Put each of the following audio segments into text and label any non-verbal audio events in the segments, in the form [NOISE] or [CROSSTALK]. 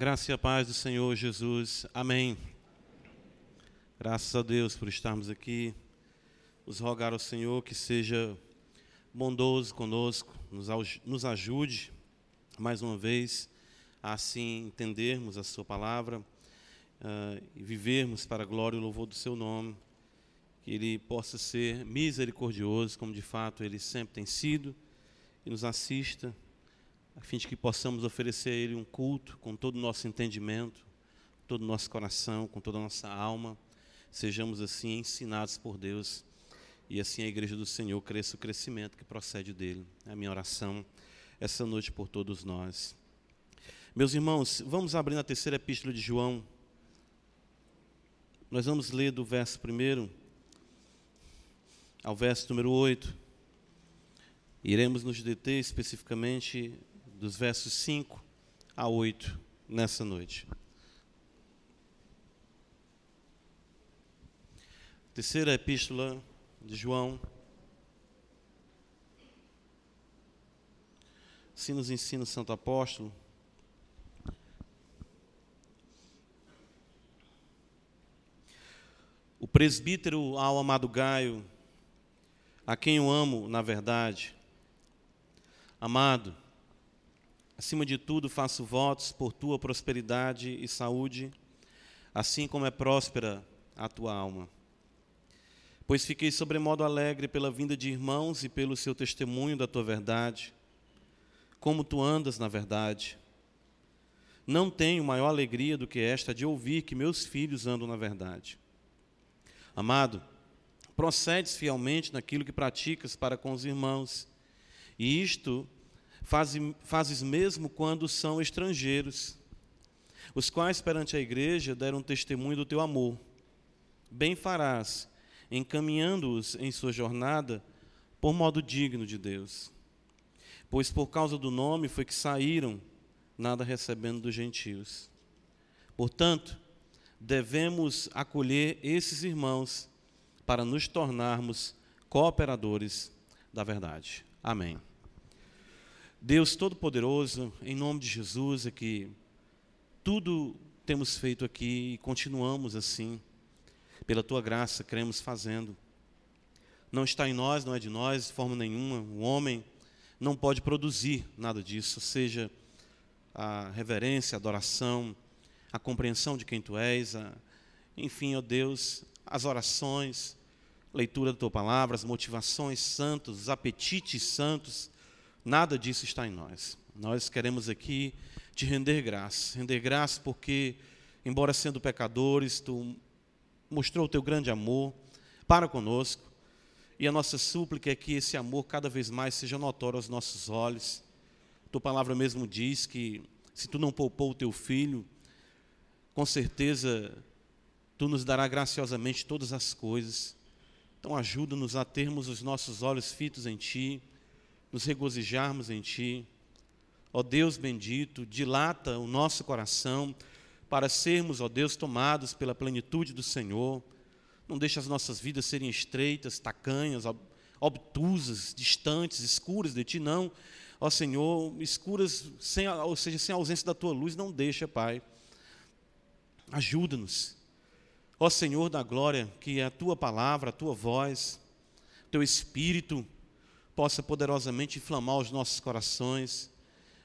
graça e a paz do Senhor Jesus. Amém. Graças a Deus por estarmos aqui. Nos rogar ao Senhor que seja bondoso conosco, nos, ajude mais uma vez a assim entendermos a Sua palavra uh, e vivermos para a glória e louvor do Seu nome. Que Ele possa ser misericordioso, como de fato Ele sempre tem sido, e nos assista a fim de que possamos oferecer a Ele um culto com todo o nosso entendimento, todo o nosso coração, com toda a nossa alma. Sejamos assim ensinados por Deus e assim a igreja do Senhor cresça o crescimento que procede dele. É a minha oração essa noite por todos nós. Meus irmãos, vamos abrir na terceira epístola de João. Nós vamos ler do verso primeiro ao verso número 8. Iremos nos deter especificamente dos versos 5 a 8 nessa noite. Terceira epístola de João. Assim nos ensina Santo Apóstolo. O presbítero ao amado Gaio, a quem eu amo na verdade. Amado, Acima de tudo, faço votos por tua prosperidade e saúde, assim como é próspera a tua alma. Pois fiquei sobremodo alegre pela vinda de irmãos e pelo seu testemunho da tua verdade, como tu andas na verdade. Não tenho maior alegria do que esta de ouvir que meus filhos andam na verdade. Amado, procedes fielmente naquilo que praticas para com os irmãos, e isto fazes mesmo quando são estrangeiros, os quais perante a igreja deram testemunho do teu amor. Bem farás, encaminhando-os em sua jornada por modo digno de Deus. Pois por causa do nome foi que saíram, nada recebendo dos gentios. Portanto, devemos acolher esses irmãos para nos tornarmos cooperadores da verdade. Amém. Deus Todo-Poderoso, em nome de Jesus, é que tudo temos feito aqui e continuamos assim, pela tua graça, queremos fazendo. Não está em nós, não é de nós, de forma nenhuma. O homem não pode produzir nada disso, seja a reverência, a adoração, a compreensão de quem tu és, a, enfim, ó Deus, as orações, leitura da tua palavra, as motivações santas, os apetites santos Nada disso está em nós. Nós queremos aqui te render graça. Render graça porque, embora sendo pecadores, tu mostrou o teu grande amor para conosco. E a nossa súplica é que esse amor cada vez mais seja notório aos nossos olhos. Tua palavra mesmo diz que se tu não poupou o teu filho, com certeza tu nos dará graciosamente todas as coisas. Então ajuda-nos a termos os nossos olhos fitos em ti nos regozijarmos em Ti. Ó Deus bendito, dilata o nosso coração para sermos, ó Deus, tomados pela plenitude do Senhor. Não deixe as nossas vidas serem estreitas, tacanhas, obtusas, distantes, escuras de Ti, não. Ó Senhor, escuras, sem, ou seja, sem a ausência da Tua luz, não deixa, Pai. Ajuda-nos. Ó Senhor da glória, que a Tua palavra, a Tua voz, Teu Espírito, possa poderosamente inflamar os nossos corações,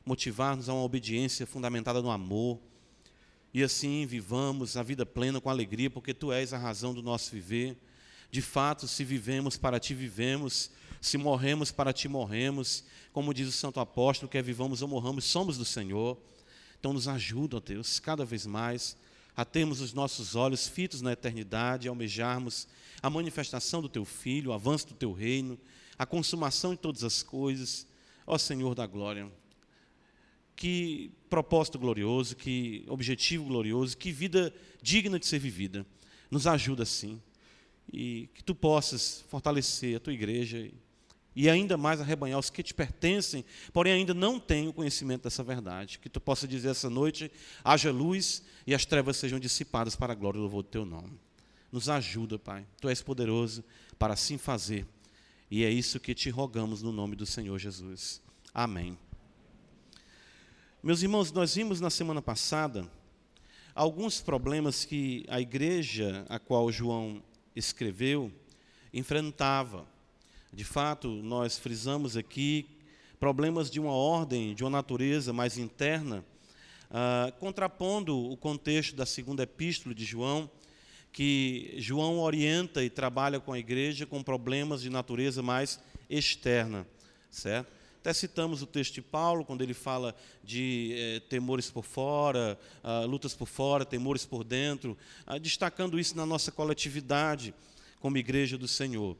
motivar-nos a uma obediência fundamentada no amor, e assim vivamos a vida plena com alegria, porque Tu és a razão do nosso viver. De fato, se vivemos, para Ti vivemos, se morremos, para Ti morremos, como diz o Santo Apóstolo, quer vivamos ou morramos, somos do Senhor. Então, nos ajuda, ó Deus, cada vez mais a termos os nossos olhos fitos na eternidade, almejarmos a manifestação do Teu Filho, o avanço do Teu reino, a consumação de todas as coisas. Ó Senhor da glória, que propósito glorioso, que objetivo glorioso, que vida digna de ser vivida. Nos ajuda assim. E que tu possas fortalecer a tua igreja e ainda mais arrebanhar os que te pertencem, porém ainda não têm o conhecimento dessa verdade. Que tu possa dizer essa noite: haja luz e as trevas sejam dissipadas para a glória e louvor do teu nome. Nos ajuda, Pai. Tu és poderoso para assim fazer e é isso que te rogamos no nome do Senhor Jesus. Amém. Meus irmãos, nós vimos na semana passada alguns problemas que a igreja a qual João escreveu enfrentava. De fato, nós frisamos aqui problemas de uma ordem, de uma natureza mais interna, uh, contrapondo o contexto da segunda epístola de João, que João orienta e trabalha com a igreja com problemas de natureza mais externa, certo? Até citamos o texto de Paulo, quando ele fala de eh, temores por fora, ah, lutas por fora, temores por dentro, ah, destacando isso na nossa coletividade como igreja do Senhor.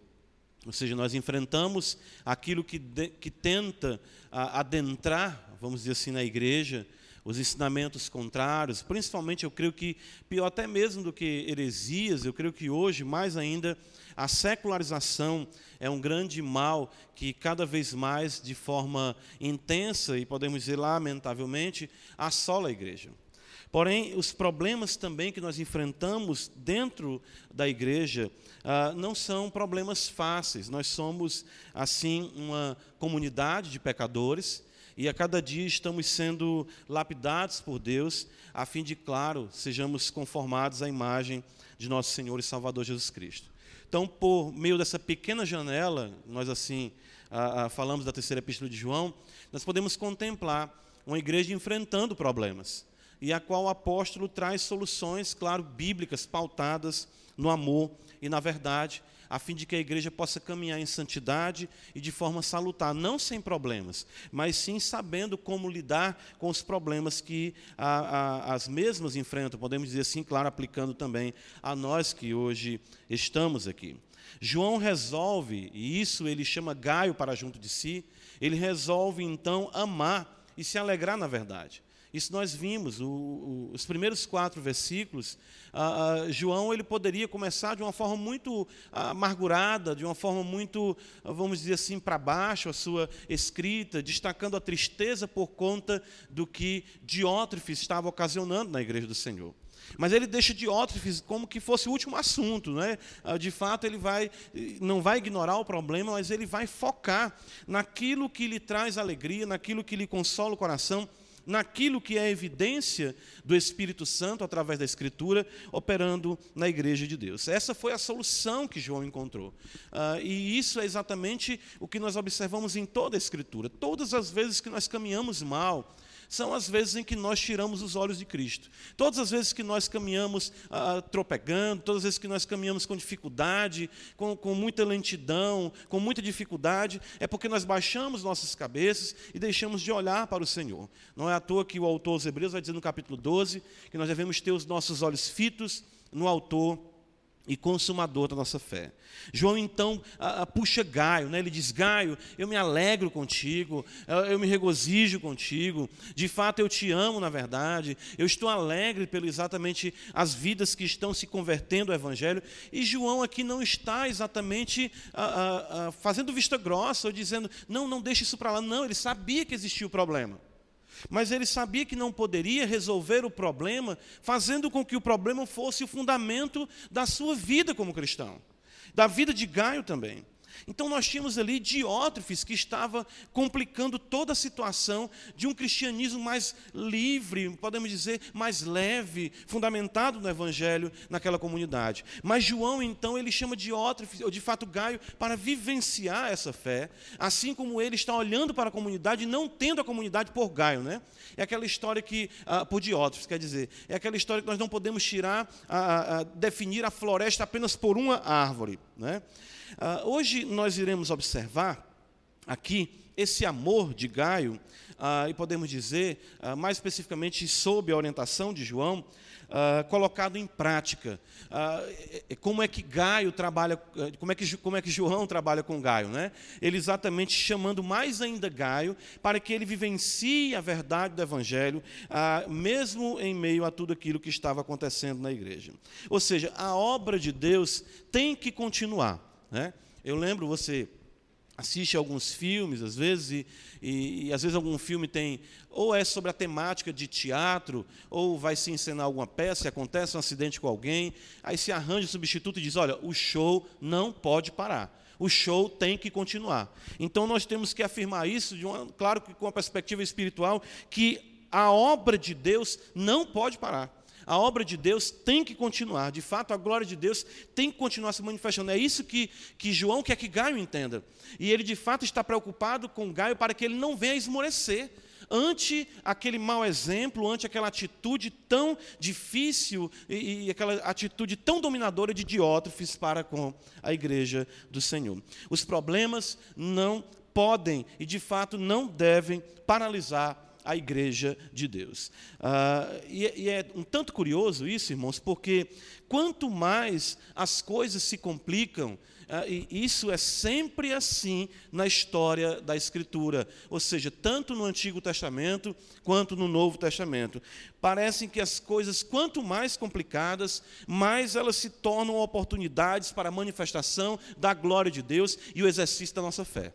Ou seja, nós enfrentamos aquilo que, de, que tenta ah, adentrar, vamos dizer assim, na igreja, os ensinamentos contrários, principalmente eu creio que, pior até mesmo do que heresias, eu creio que hoje, mais ainda, a secularização é um grande mal que cada vez mais, de forma intensa e podemos dizer lamentavelmente, assola a igreja. Porém, os problemas também que nós enfrentamos dentro da igreja ah, não são problemas fáceis. Nós somos, assim, uma comunidade de pecadores e a cada dia estamos sendo lapidados por Deus, a fim de, claro, sejamos conformados à imagem de nosso Senhor e Salvador Jesus Cristo. Então, por meio dessa pequena janela, nós assim ah, ah, falamos da terceira epístola de João, nós podemos contemplar uma igreja enfrentando problemas, e a qual o apóstolo traz soluções, claro, bíblicas, pautadas no amor e na verdade, a fim de que a igreja possa caminhar em santidade e de forma salutar, não sem problemas, mas sim sabendo como lidar com os problemas que a, a, as mesmas enfrentam, podemos dizer assim, claro, aplicando também a nós que hoje estamos aqui. João resolve, e isso ele chama Gaio para junto de si, ele resolve então amar e se alegrar na verdade. Isso nós vimos, o, o, os primeiros quatro versículos, João ele poderia começar de uma forma muito amargurada, de uma forma muito, vamos dizer assim, para baixo a sua escrita, destacando a tristeza por conta do que Diótrefes estava ocasionando na igreja do Senhor. Mas ele deixa Diótrefes como que fosse o último assunto, né? De fato, ele vai não vai ignorar o problema, mas ele vai focar naquilo que lhe traz alegria, naquilo que lhe consola o coração naquilo que é evidência do Espírito Santo através da Escritura operando na igreja de Deus. Essa foi a solução que João encontrou. Uh, e isso é exatamente o que nós observamos em toda a Escritura. Todas as vezes que nós caminhamos mal, são as vezes em que nós tiramos os olhos de Cristo. Todas as vezes que nós caminhamos ah, tropegando, todas as vezes que nós caminhamos com dificuldade, com, com muita lentidão, com muita dificuldade, é porque nós baixamos nossas cabeças e deixamos de olhar para o Senhor. Não é à toa que o autor aos Hebreus vai dizer no capítulo 12 que nós devemos ter os nossos olhos fitos no autor e consumador da nossa fé. João então a, a, puxa Gaio, né? ele diz: Gaio, eu me alegro contigo, eu, me regozijo contigo, de fato eu te amo na verdade, eu estou alegre pelo exatamente as vidas que estão se convertendo ao Evangelho. E João aqui não está exatamente a, fazendo vista grossa ou dizendo: não, não deixe isso para lá. Não, ele sabia que existia o problema. Mas ele sabia que não poderia resolver o problema fazendo com que o problema fosse o fundamento da sua vida como cristão, da vida de Gaio também. Então nós tínhamos ali Diótrefes que estava complicando toda a situação de um cristianismo mais livre, podemos dizer, mais leve, fundamentado no evangelho naquela comunidade. Mas João então ele chama Diótrefes, ou de fato Gaio, para vivenciar essa fé, assim como ele está olhando para a comunidade e não tendo a comunidade por Gaio, né? É aquela história que ah, por Diótrefes, quer dizer, é aquela história que nós não podemos tirar, ah, ah, definir a floresta apenas por uma árvore, né? Uh, hoje nós iremos observar aqui esse amor de Gaio, uh, e podemos dizer, uh, mais especificamente sob a orientação de João, colocado em prática. como é que Gaio trabalha, como é que, como é que João trabalha com Gaio? Né? Ele exatamente chamando mais ainda Gaio para que ele vivencie a verdade do Evangelho, mesmo em meio a tudo aquilo que estava acontecendo na igreja. Ou seja, a obra de Deus tem que continuar. Né? Eu lembro, você assiste alguns filmes, às vezes, e, e, e, às vezes algum filme tem, ou é sobre a temática de teatro, ou vai se encenar alguma peça, e acontece um acidente com alguém, aí se arranja o substituto e diz, olha, o show não pode parar. O show tem que continuar. Então nós temos que afirmar isso, de uma, claro que com a perspectiva espiritual, que a obra de Deus não pode parar. A obra de Deus tem que continuar. De fato, a glória de Deus tem que continuar se manifestando. É isso que, que João quer que Gaio entenda. E ele, de fato, está preocupado com Gaio para que ele não venha esmorecer ante aquele mau exemplo, ante aquela atitude tão difícil e, e, aquela atitude tão dominadora de Diótrefes para com a igreja do Senhor. Os problemas não podem e de fato não devem paralisar a igreja de Deus. Ah, e, e, é um tanto curioso isso, irmãos, porque quanto mais as coisas se complicam, ah, e isso é sempre assim na história da Escritura, ou seja, tanto no Antigo Testamento quanto no Novo Testamento. Parecem que as coisas, quanto mais complicadas, mais elas se tornam oportunidades para a manifestação da glória de Deus e o exercício da nossa fé.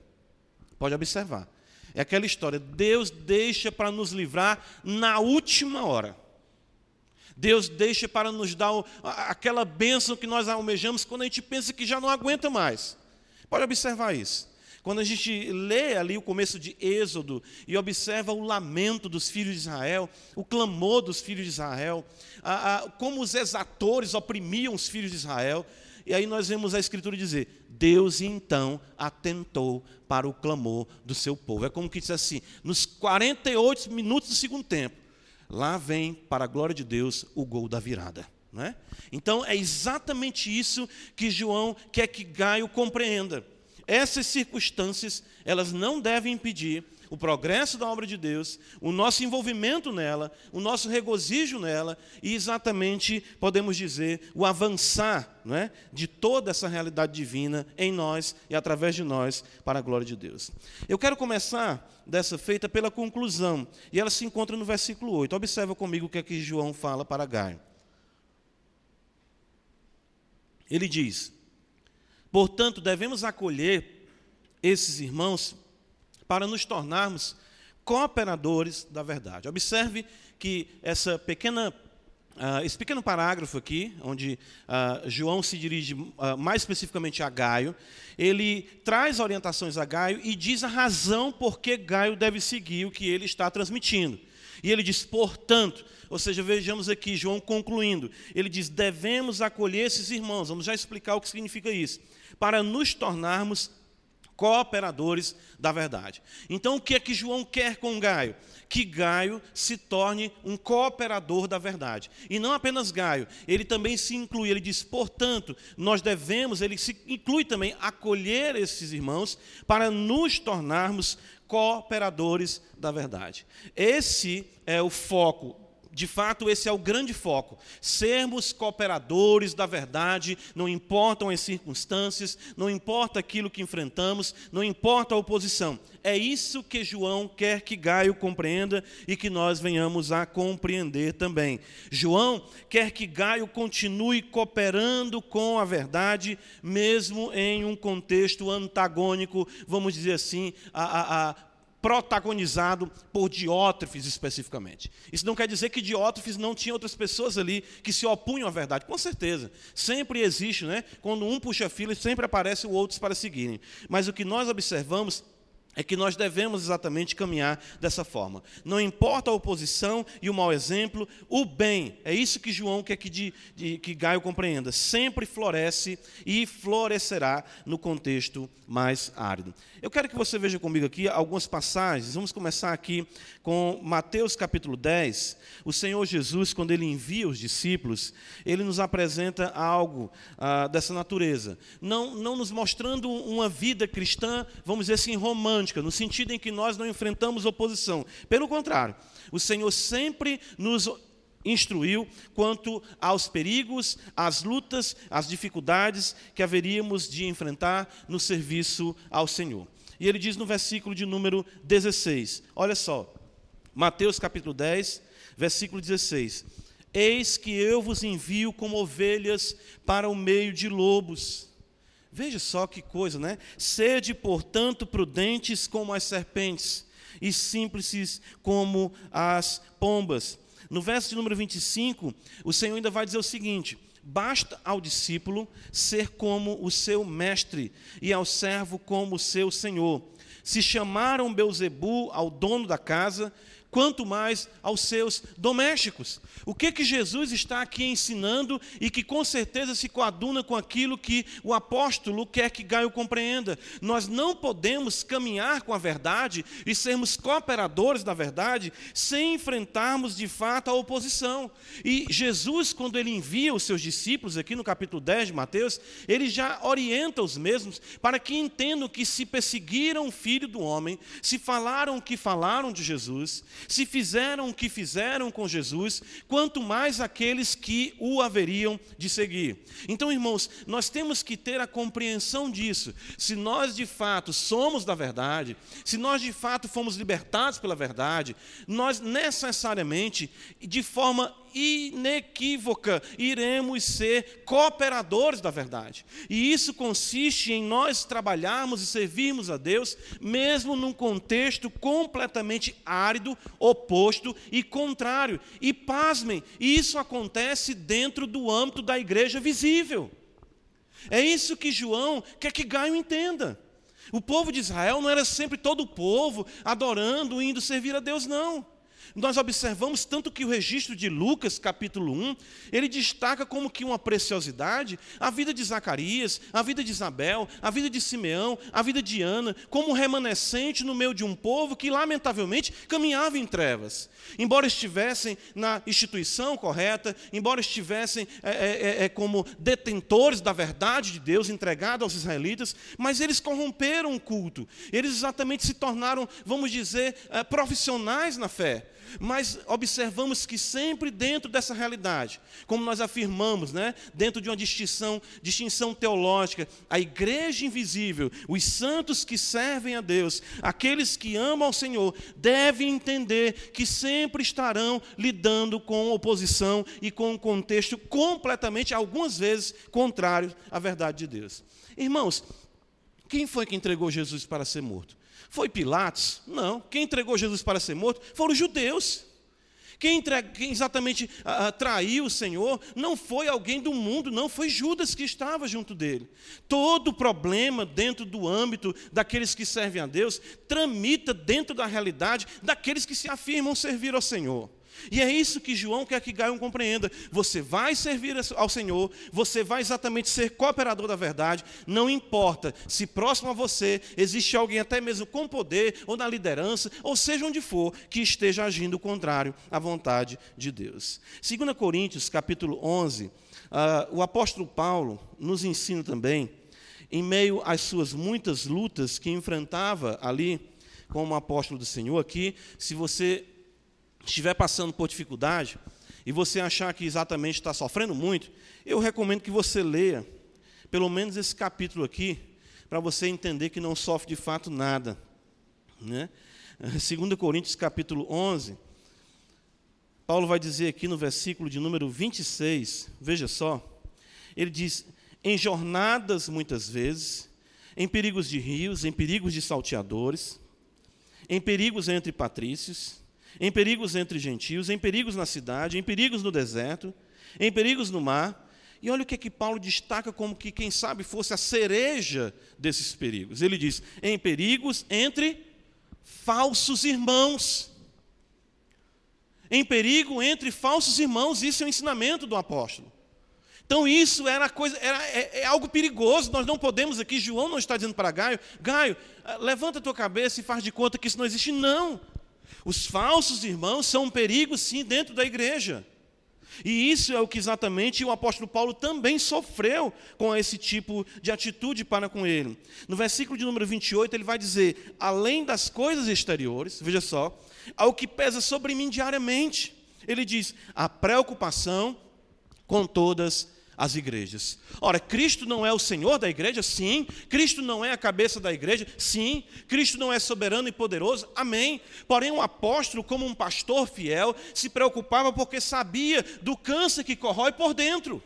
Pode observar. É aquela história, Deus deixa para nos livrar na última hora. Deus deixa para nos dar aquela bênção que nós almejamos quando a gente pensa que já não aguenta mais. Pode observar isso. Quando a gente lê ali o começo de Êxodo e observa o lamento dos filhos de Israel, o clamor dos filhos de Israel, a, a, como os exatores oprimiam os filhos de Israel, e aí nós vemos a Escritura dizer: Deus então atentou para o clamor do seu povo. É como que diz assim: nos 48 minutos do segundo tempo, lá vem, para a glória de Deus, o gol da virada. Não é? Então é exatamente isso que João quer que Gaio compreenda. Essas circunstâncias, elas não devem impedir o progresso da obra de Deus, o nosso envolvimento nela, o nosso regozijo nela e exatamente, podemos dizer, o avançar não é, de toda essa realidade divina em nós e através de nós para a glória de Deus. Eu quero começar dessa feita pela conclusão, e ela se encontra no versículo 8. Observa comigo o que aqui João fala para Gaio. Ele diz: Portanto, devemos acolher esses irmãos para nos tornarmos cooperadores da verdade. Observe que essa pequena, uh, esse pequeno parágrafo aqui, onde uh, João se dirige uh, mais especificamente a Gaio, ele traz orientações a Gaio e diz a razão por que Gaio deve seguir o que ele está transmitindo. E ele diz, portanto, ou seja, vejamos aqui João concluindo, ele diz: devemos acolher esses irmãos, vamos já explicar o que significa isso, para nos tornarmos cooperadores da verdade. Então, o que é que João quer com Gaio? Que Gaio se torne um cooperador da verdade. E não apenas Gaio, ele também se inclui, ele diz, portanto, nós devemos, ele se inclui também acolher esses irmãos para nos tornarmos cooperadores da verdade. Esse é o foco de fato, esse é o grande foco. Sermos cooperadores da verdade, não importam as circunstâncias, não importa aquilo que enfrentamos, não importa a oposição. É isso que João quer que Gaio compreenda e que nós venhamos a compreender também. João quer que Gaio continue cooperando com a verdade, mesmo em um contexto antagônico, vamos dizer assim, a, a, a protagonizado por Diótrefes especificamente. Isso não quer dizer que Diótrefes não tinha outras pessoas ali que se opunham à verdade. Com certeza. Sempre existe, né? Quando um puxa fila, sempre aparece outros para seguirem. Mas o que nós observamos é que nós devemos exatamente caminhar dessa forma. Não importa a oposição e o mau exemplo, o bem, é isso que João quer que, de, de, que Gaio compreenda, sempre floresce e florescerá no contexto mais árido. Eu quero que você veja comigo aqui algumas passagens, vamos começar aqui com Mateus capítulo 10. O Senhor Jesus, quando ele envia os discípulos, ele nos apresenta algo ah, dessa natureza, não, não nos mostrando uma vida cristã, vamos dizer assim, romântica, romântica, no sentido em que nós não enfrentamos oposição. Pelo contrário, o Senhor sempre nos instruiu quanto aos perigos, às lutas, às dificuldades que haveríamos de enfrentar no serviço ao Senhor. E ele diz no versículo de número 16, olha só, Mateus capítulo 10, versículo 16: Eis que eu vos envio como ovelhas para o meio de lobos. Veja só que coisa, né? Sede, portanto, prudentes como as serpentes e simples como as pombas. No verso de número 25, o Senhor ainda vai dizer o seguinte: Basta ao discípulo ser como o seu mestre e ao servo como o seu senhor. Se chamaram Beuzebu ao dono da casa, quanto mais aos seus domésticos. O que que Jesus está aqui ensinando e que com certeza se coaduna com aquilo que o apóstolo quer que Gaio compreenda. Nós não podemos caminhar com a verdade e sermos cooperadores da verdade sem enfrentarmos de fato a oposição. E Jesus, quando ele envia os seus discípulos aqui no capítulo 10 de Mateus, ele já orienta os mesmos para que entendam que se perseguiram o filho do homem, se falaram o que falaram de Jesus, se fizeram o que fizeram com Jesus, quanto mais aqueles que o haveriam de seguir. Então, irmãos, nós temos que ter a compreensão disso. Se nós de fato somos da verdade, se nós de fato fomos libertados pela verdade, nós necessariamente, de forma inequívoca, iremos ser cooperadores da verdade. E isso consiste em nós trabalharmos e servirmos a Deus, mesmo num contexto completamente árido, oposto e contrário. E pasmem, isso acontece dentro do âmbito da igreja visível. É isso que João quer que Gaio entenda. O povo de Israel não era sempre todo o povo adorando, indo servir a Deus, não. Nós observamos tanto que o registro de Lucas, capítulo 1, ele destaca como que uma preciosidade a vida de Zacarias, a vida de Isabel, a vida de Simeão, a vida de Ana, como remanescente no meio de um povo que, lamentavelmente, caminhava em trevas. Embora estivessem na instituição correta, embora estivessem é, é, é, como detentores da verdade de Deus entregada aos israelitas, mas eles corromperam o culto. Eles exatamente se tornaram, vamos dizer, é, profissionais na fé mas observamos que sempre dentro dessa realidade, como nós afirmamos, né, dentro de uma distinção, distinção teológica, a igreja invisível, os santos que servem a Deus, aqueles que amam ao Senhor, devem entender que sempre estarão lidando com oposição e com um contexto completamente, algumas vezes, contrário à verdade de Deus. Irmãos, quem foi que entregou Jesus para ser morto? Foi Pilatos? Não. Quem entregou Jesus para ser morto foram os judeus. Quem, quem exatamente uh, traiu o Senhor não foi alguém do mundo, não, foi Judas que estava junto dele. Todo problema dentro do âmbito daqueles que servem a Deus tramita dentro da realidade daqueles que se afirmam servir ao Senhor. E é isso que João quer que Gaio compreenda. Você vai servir ao Senhor, você vai exatamente ser cooperador da verdade, não importa se próximo a você existe alguém até mesmo com poder ou na liderança, ou seja onde for, que esteja agindo contrário à vontade de Deus. 2 Coríntios, capítulo 11, uh, o apóstolo Paulo nos ensina também, em meio às suas muitas lutas que enfrentava ali como apóstolo do Senhor, aqui, se você estiver passando por dificuldade e você achar que exatamente está sofrendo muito, eu recomendo que você leia pelo menos esse capítulo aqui, para você entender que não sofre de fato nada. Né? [LAUGHS] 2 Coríntios capítulo 11, Paulo vai dizer aqui no versículo de número 26, veja só, ele diz: em jornadas muitas vezes, em perigos de rios, em perigos de salteadores, em perigos entre patrícios, em perigos entre gentios, em perigos na cidade, em perigos no deserto, em perigos no mar. E olha o que, é que Paulo destaca como que, quem sabe, fosse a cereja desses perigos. Ele diz: em perigos entre falsos irmãos. Em perigo entre falsos irmãos, isso é o ensinamento do apóstolo. Então isso era coisa, era, é, é, algo perigoso. Nós não podemos aqui, João não está dizendo para Gaio, Gaio, levanta a tua cabeça e faz de conta que isso não existe. Não. Os falsos irmãos são um perigo, sim, dentro da igreja. E isso é o que exatamente o apóstolo Paulo também sofreu com esse tipo de atitude para com ele. No versículo de número 28, ele vai dizer: além das coisas exteriores, veja só, ao que pesa sobre mim diariamente. Ele diz: a preocupação com todas as igrejas. Ora, Cristo não é o Senhor da igreja? Sim. Cristo não é a cabeça da igreja? Sim. Cristo não é soberano e poderoso? Amém. Porém, um apóstolo, como um pastor fiel, se preocupava porque sabia do câncer que corrói por dentro.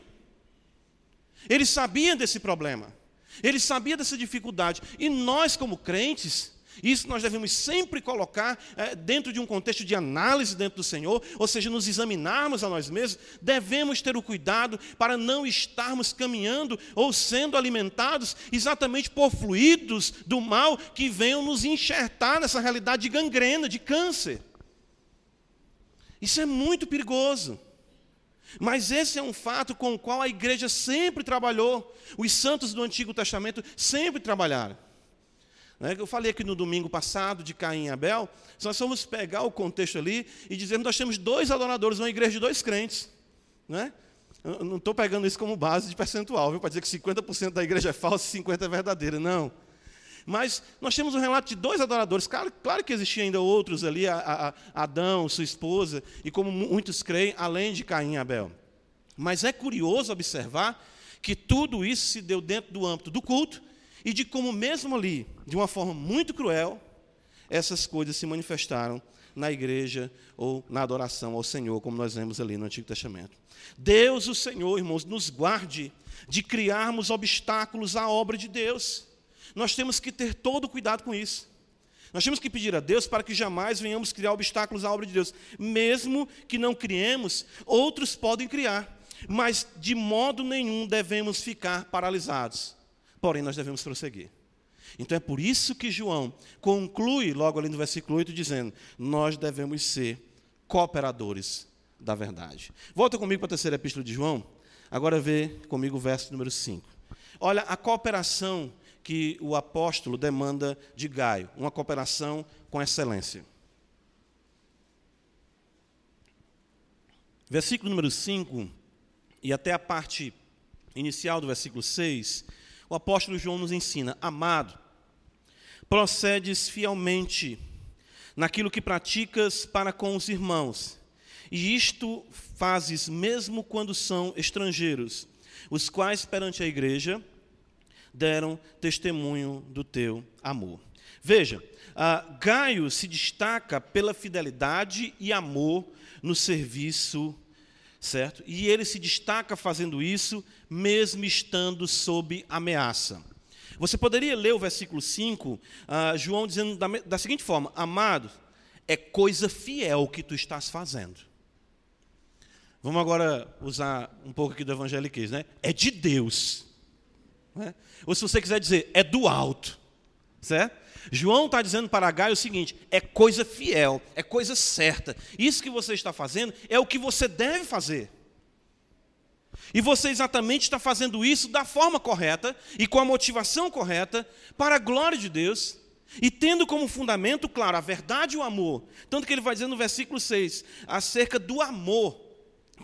Ele sabia desse problema. Ele sabia dessa dificuldade. E nós, como crentes, isso nós devemos sempre colocar é, dentro de um contexto de análise dentro do Senhor, ou seja, nos examinarmos a nós mesmos, devemos ter o cuidado para não estarmos caminhando ou sendo alimentados exatamente por fluidos do mal que venham nos enxertar nessa realidade de gangrena, de câncer. Isso é muito perigoso. Mas esse é um fato com o qual a igreja sempre trabalhou. Os santos do Antigo Testamento sempre trabalharam. Né? Eu falei aqui no domingo passado de Caim e Abel. Se nós formos pegar o contexto ali e dizer que nós temos dois adoradores, uma igreja de dois crentes. Né? Não estou pegando isso como base de percentual, viu? para dizer que 50% da igreja é falsa e 50% é verdadeira. Não. Mas nós temos um relato de dois adoradores. Claro, claro que existiam ainda outros ali, a, a, Adão, sua esposa, e como muitos creem, além de Caim e Abel. Mas é curioso observar que tudo isso se deu dentro do âmbito do culto e de como, mesmo ali, de uma forma muito cruel, essas coisas se manifestaram na igreja ou na adoração ao Senhor, como nós vemos ali no Antigo Testamento. Deus, o Senhor, irmãos, nos guarde de criarmos obstáculos à obra de Deus. Nós temos que ter todo cuidado com isso. Nós temos que pedir a Deus para que jamais venhamos criar obstáculos à obra de Deus. Mesmo que não criemos, outros podem criar. Mas de modo nenhum devemos ficar paralisados. Porém, nós devemos prosseguir. Então é por isso que João conclui logo ali no versículo 8, dizendo: Nós devemos ser cooperadores da verdade. Volta comigo para a terceira epístola de João. Agora vê comigo o verso número 5. Olha a cooperação que o apóstolo demanda de Gaio, uma cooperação com excelência. Versículo número 5 e até a parte inicial do versículo 6, o apóstolo João nos ensina: Amado, procedes fielmente naquilo que praticas para com os irmãos, e isto fazes mesmo quando são estrangeiros, os quais perante a igreja deram testemunho do teu amor. Veja, uh, Gaio se destaca pela fidelidade e amor no serviço, certo? E ele se destaca fazendo isso, mesmo estando sob ameaça. Você poderia ler o versículo 5, uh, ah, João dizendo da, da seguinte forma: Amado, é coisa fiel que tu estás fazendo. Vamos agora usar um pouco aqui do evangeliquez, né? É de Deus. Né? Ou se você quiser dizer, é do alto. Certo? João está dizendo para Gaio o seguinte: é coisa fiel, é coisa certa. Isso que você está fazendo é o que você deve fazer. E você exatamente está fazendo isso da forma correta e com a motivação correta para a glória de Deus e tendo como fundamento, claro, a verdade e o amor. Tanto que ele vai dizer no versículo 6 acerca do amor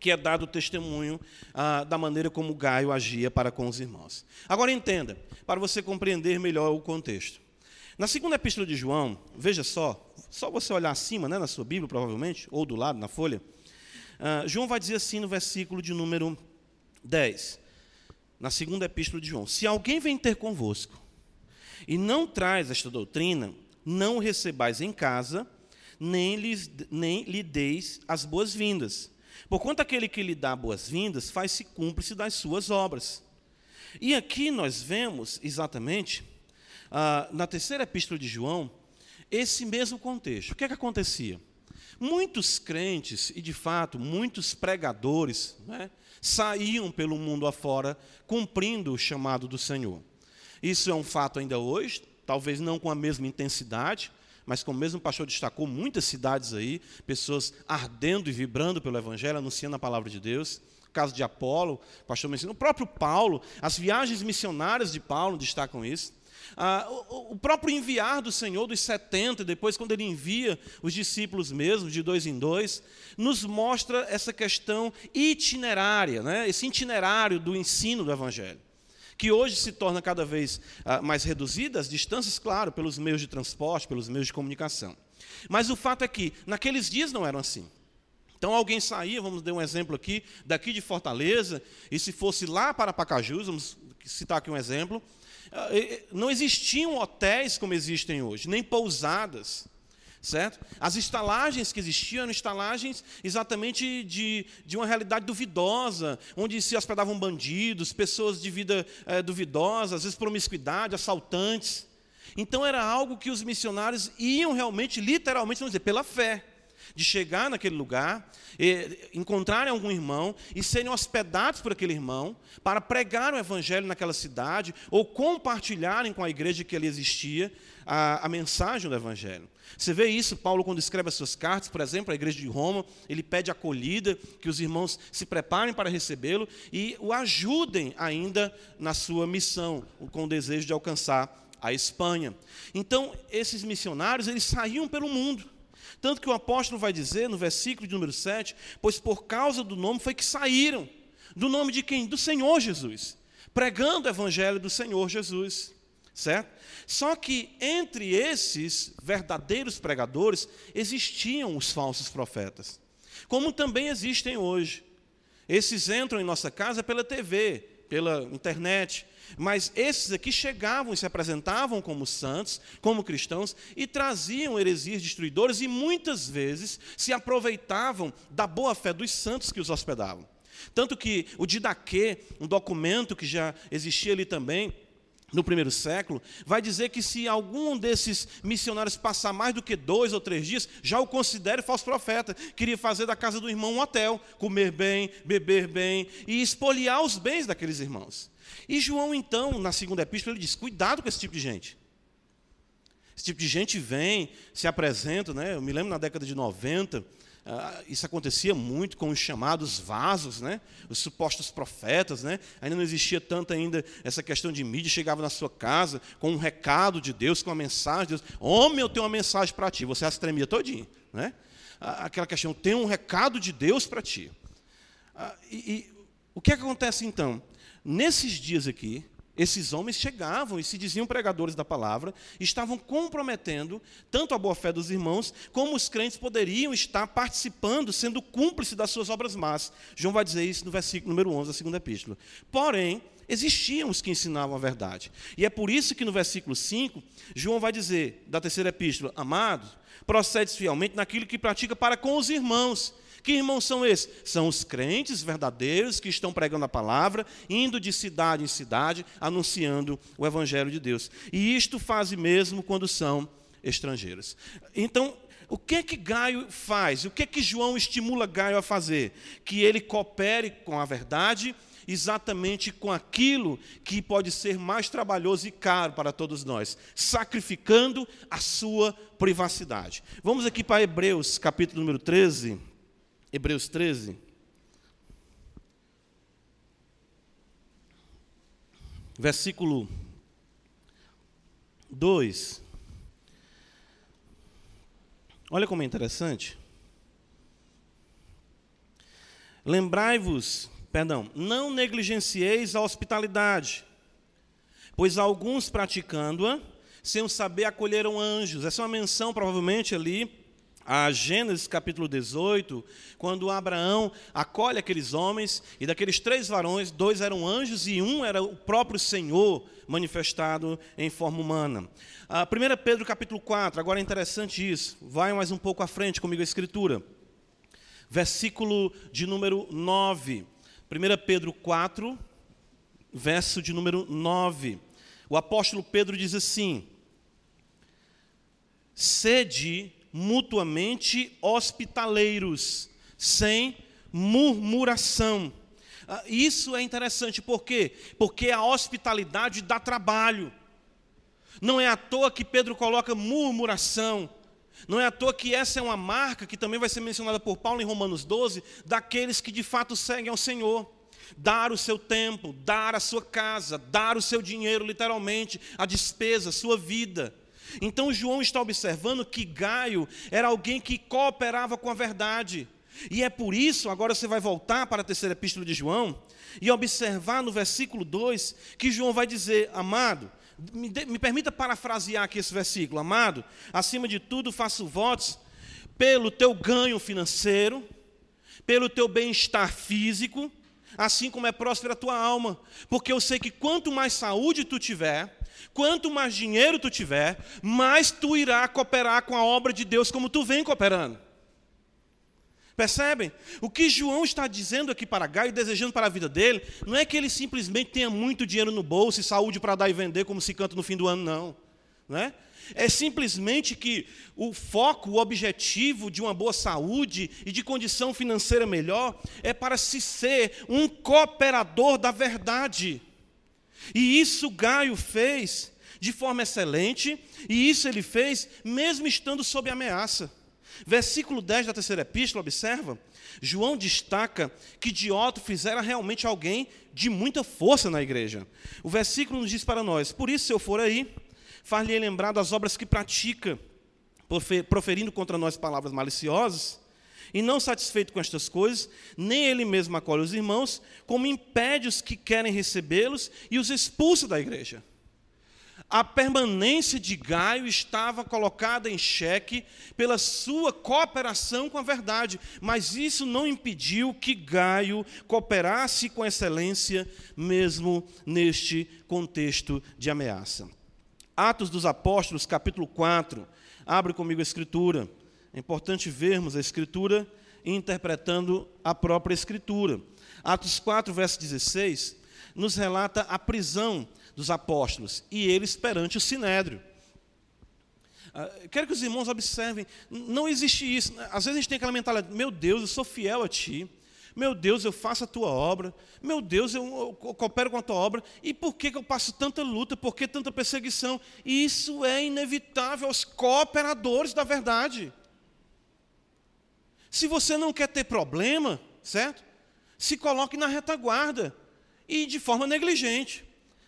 que é dado o testemunho ah, da maneira como Gaio agia para com os irmãos. Agora entenda, para você compreender melhor o contexto. Na segunda epístola de João, veja só, só você olhar acima, né, na sua Bíblia, provavelmente, ou do lado, na folha, ah, João vai dizer assim no versículo de número 10, na segunda epístola de João: Se alguém vem ter convosco e não traz esta doutrina, não o recebais em casa, nem, lhes, nem lhe deis as boas-vindas Porquanto aquele que lhe dá boas-vindas faz-se cúmplice das suas obras. E aqui nós vemos exatamente, ah, na terceira epístola de João, esse mesmo contexto. O que é que acontecia? Muitos crentes, e de fato muitos pregadores, né, saíam pelo mundo afora cumprindo o chamado do Senhor. Isso é um fato ainda hoje, talvez não com a mesma intensidade, mas como mesmo o pastor destacou, muitas cidades aí, pessoas ardendo e vibrando pelo Evangelho, anunciando a palavra de Deus. O caso de Apolo, o pastor mencionou, o próprio Paulo, as viagens missionárias de Paulo destacam isso. Ah, o, o, próprio enviar do Senhor dos 70, depois quando ele envia os discípulos mesmos, de dois em dois, nos mostra essa questão itinerária, né? esse itinerário do ensino do Evangelho que hoje se torna cada vez ah, mais reduzida, as distâncias, claro, pelos meios de transporte, pelos meios de comunicação. Mas o fato é que naqueles dias não eram assim. Então alguém saía, vamos dar um exemplo aqui, daqui de Fortaleza, e se fosse lá para Pacajus, vamos citar aqui um exemplo, não existiam hotéis como existem hoje, nem pousadas certo? As estalagens que existiam eram estalagens exatamente de, de uma realidade duvidosa, onde se hospedavam bandidos, pessoas de vida é, duvidosa, às vezes promiscuidade, assaltantes. Então era algo que os missionários iam realmente, literalmente, vamos dizer, pela fé. De chegar naquele lugar, encontrarem algum irmão e serem hospedados por aquele irmão para pregar o evangelho naquela cidade ou compartilharem com a igreja que ali existia a, a mensagem do evangelho. Você vê isso, Paulo, quando escreve as suas cartas, por exemplo, à igreja de Roma, ele pede acolhida, que os irmãos se preparem para recebê-lo e o ajudem ainda na sua missão, com o desejo de alcançar a Espanha. Então, esses missionários, eles saíam pelo mundo. Tanto que o apóstolo vai dizer no versículo de número 7, pois por causa do nome foi que saíram. Do nome de quem? Do Senhor Jesus. Pregando o evangelho do Senhor Jesus. Certo? Só que entre esses verdadeiros pregadores existiam os falsos profetas. Como também existem hoje. Esses entram em nossa casa pela TV, pela internet, mas esses aqui chegavam e se apresentavam como santos, como cristãos, e traziam heresias destruidoras e muitas vezes se aproveitavam da boa fé dos santos que os hospedavam. Tanto que o Didaquê, um documento que já existia ali também, no primeiro século, vai dizer que se algum desses missionários passar mais do que dois ou três dias, já o considere falso profeta. Queria fazer da casa do irmão um hotel, comer bem, beber bem e espoliar os bens daqueles irmãos. E João, então, na segunda epístola, ele diz: cuidado com esse tipo de gente. Esse tipo de gente vem, se apresenta, né? Eu me lembro na década de 90, ah, isso acontecia muito com os chamados vasos, né? os supostos profetas. Né? Ainda não existia tanto ainda essa questão de mídia. Chegava na sua casa com um recado de Deus, com uma mensagem de Deus. Homem, eu tenho uma mensagem para ti. Você as tremia todinho. Né? Aquela questão, tem um recado de Deus para ti. Ah, e, e o que, é que acontece então? Nesses dias aqui, esses homens chegavam e se diziam pregadores da palavra, estavam comprometendo tanto a boa-fé dos irmãos, como os crentes poderiam estar participando, sendo cúmplices das suas obras más. João vai dizer isso no versículo número 11 da segunda epístola. Porém, existiam os que ensinavam a verdade. E é por isso que no versículo 5, João vai dizer, da terceira epístola, amado, procede fielmente naquilo que pratica para com os irmãos que irmãos são esses? São os crentes verdadeiros que estão pregando a palavra, indo de cidade em cidade, anunciando o Evangelho de Deus. E isto fazem mesmo quando são estrangeiros. Então, o que é que Gaio faz? O que é que João estimula Gaio a fazer? Que ele coopere com a verdade, exatamente com aquilo que pode ser mais trabalhoso e caro para todos nós, sacrificando a sua privacidade. Vamos aqui para Hebreus, capítulo número 13. Hebreus 13. Versículo 2. Olha como é interessante. Lembrai-vos, perdão, não negligencieis a hospitalidade, pois alguns praticando-a, sem saber acolheram anjos. Essa é uma menção, provavelmente, ali a Gênesis capítulo 18, quando Abraão acolhe aqueles homens, e daqueles três varões, dois eram anjos e um era o próprio Senhor manifestado em forma humana. 1 Pedro capítulo 4, agora é interessante isso, vai mais um pouco à frente comigo a escritura. Versículo de número 9. 1 Pedro 4, verso de número 9. O apóstolo Pedro diz assim: Sede mutuamente hospitaleiros, sem murmuração. Ah, isso é interessante, por quê? Porque a hospitalidade dá trabalho. Não é à toa que Pedro coloca murmuração. Não é à toa que essa é uma marca que também vai ser mencionada por Paulo em Romanos 12, daqueles que de fato seguem ao Senhor. Dar o seu tempo, dar a sua casa, dar o seu dinheiro, literalmente, a despesa, a sua vida. Então João está observando que Gaio era alguém que cooperava com a verdade. E é por isso, agora você vai voltar para a terceira epístola de João e observar no versículo 2 que João vai dizer: Amado, me, de, me permita parafrasear aqui esse versículo, amado, acima de tudo faço votos pelo teu ganho financeiro, pelo teu bem-estar físico, assim como é próspera a tua alma, porque eu sei que quanto mais saúde tu tiver, Quanto mais dinheiro tu tiver, mais tu irá cooperar com a obra de Deus como tu vem cooperando. Percebem? O que João está dizendo aqui para Gaio, desejando para a vida dele, não é que ele simplesmente tenha muito dinheiro no bolso e saúde para dar e vender, como se canta no fim do ano, não. não é? é simplesmente que o foco, o objetivo de uma boa saúde e de condição financeira melhor é para se ser um cooperador da verdade. E isso Gaio fez de forma excelente, e isso ele fez mesmo estando sob ameaça. Versículo 10 da terceira epístola, observa. João destaca que Diótrefes era realmente alguém de muita força na igreja. O versículo nos diz para nós: Por isso, se eu for aí, far-lhe lembrar das obras que pratica, proferindo contra nós palavras maliciosas, e não satisfeito com estas coisas, nem ele mesmo acolhe os irmãos, como impede os que querem recebê-los e os expulsa da igreja. A permanência de Gaio estava colocada em xeque pela sua cooperação com a verdade, mas isso não impediu que Gaio cooperasse com excelência, mesmo neste contexto de ameaça. Atos dos Apóstolos, capítulo 4. Abre comigo a Escritura. É importante vermos a Escritura interpretando a própria Escritura. Atos 4, verso 16, nos relata a prisão dos apóstolos e eles perante o sinédrio. Ah, quero que os irmãos observem, não existe isso. Às vezes a gente tem aquela mentalidade: meu Deus, eu sou fiel a Ti. Meu Deus, eu faço a tua obra. Meu Deus, eu, eu coopero com a tua obra. E por que, que eu passo tanta luta? Por que tanta perseguição? Isso é inevitável aos cooperadores da verdade. Se você não quer ter problema, certo? Se coloque na retaguarda e de forma negligente.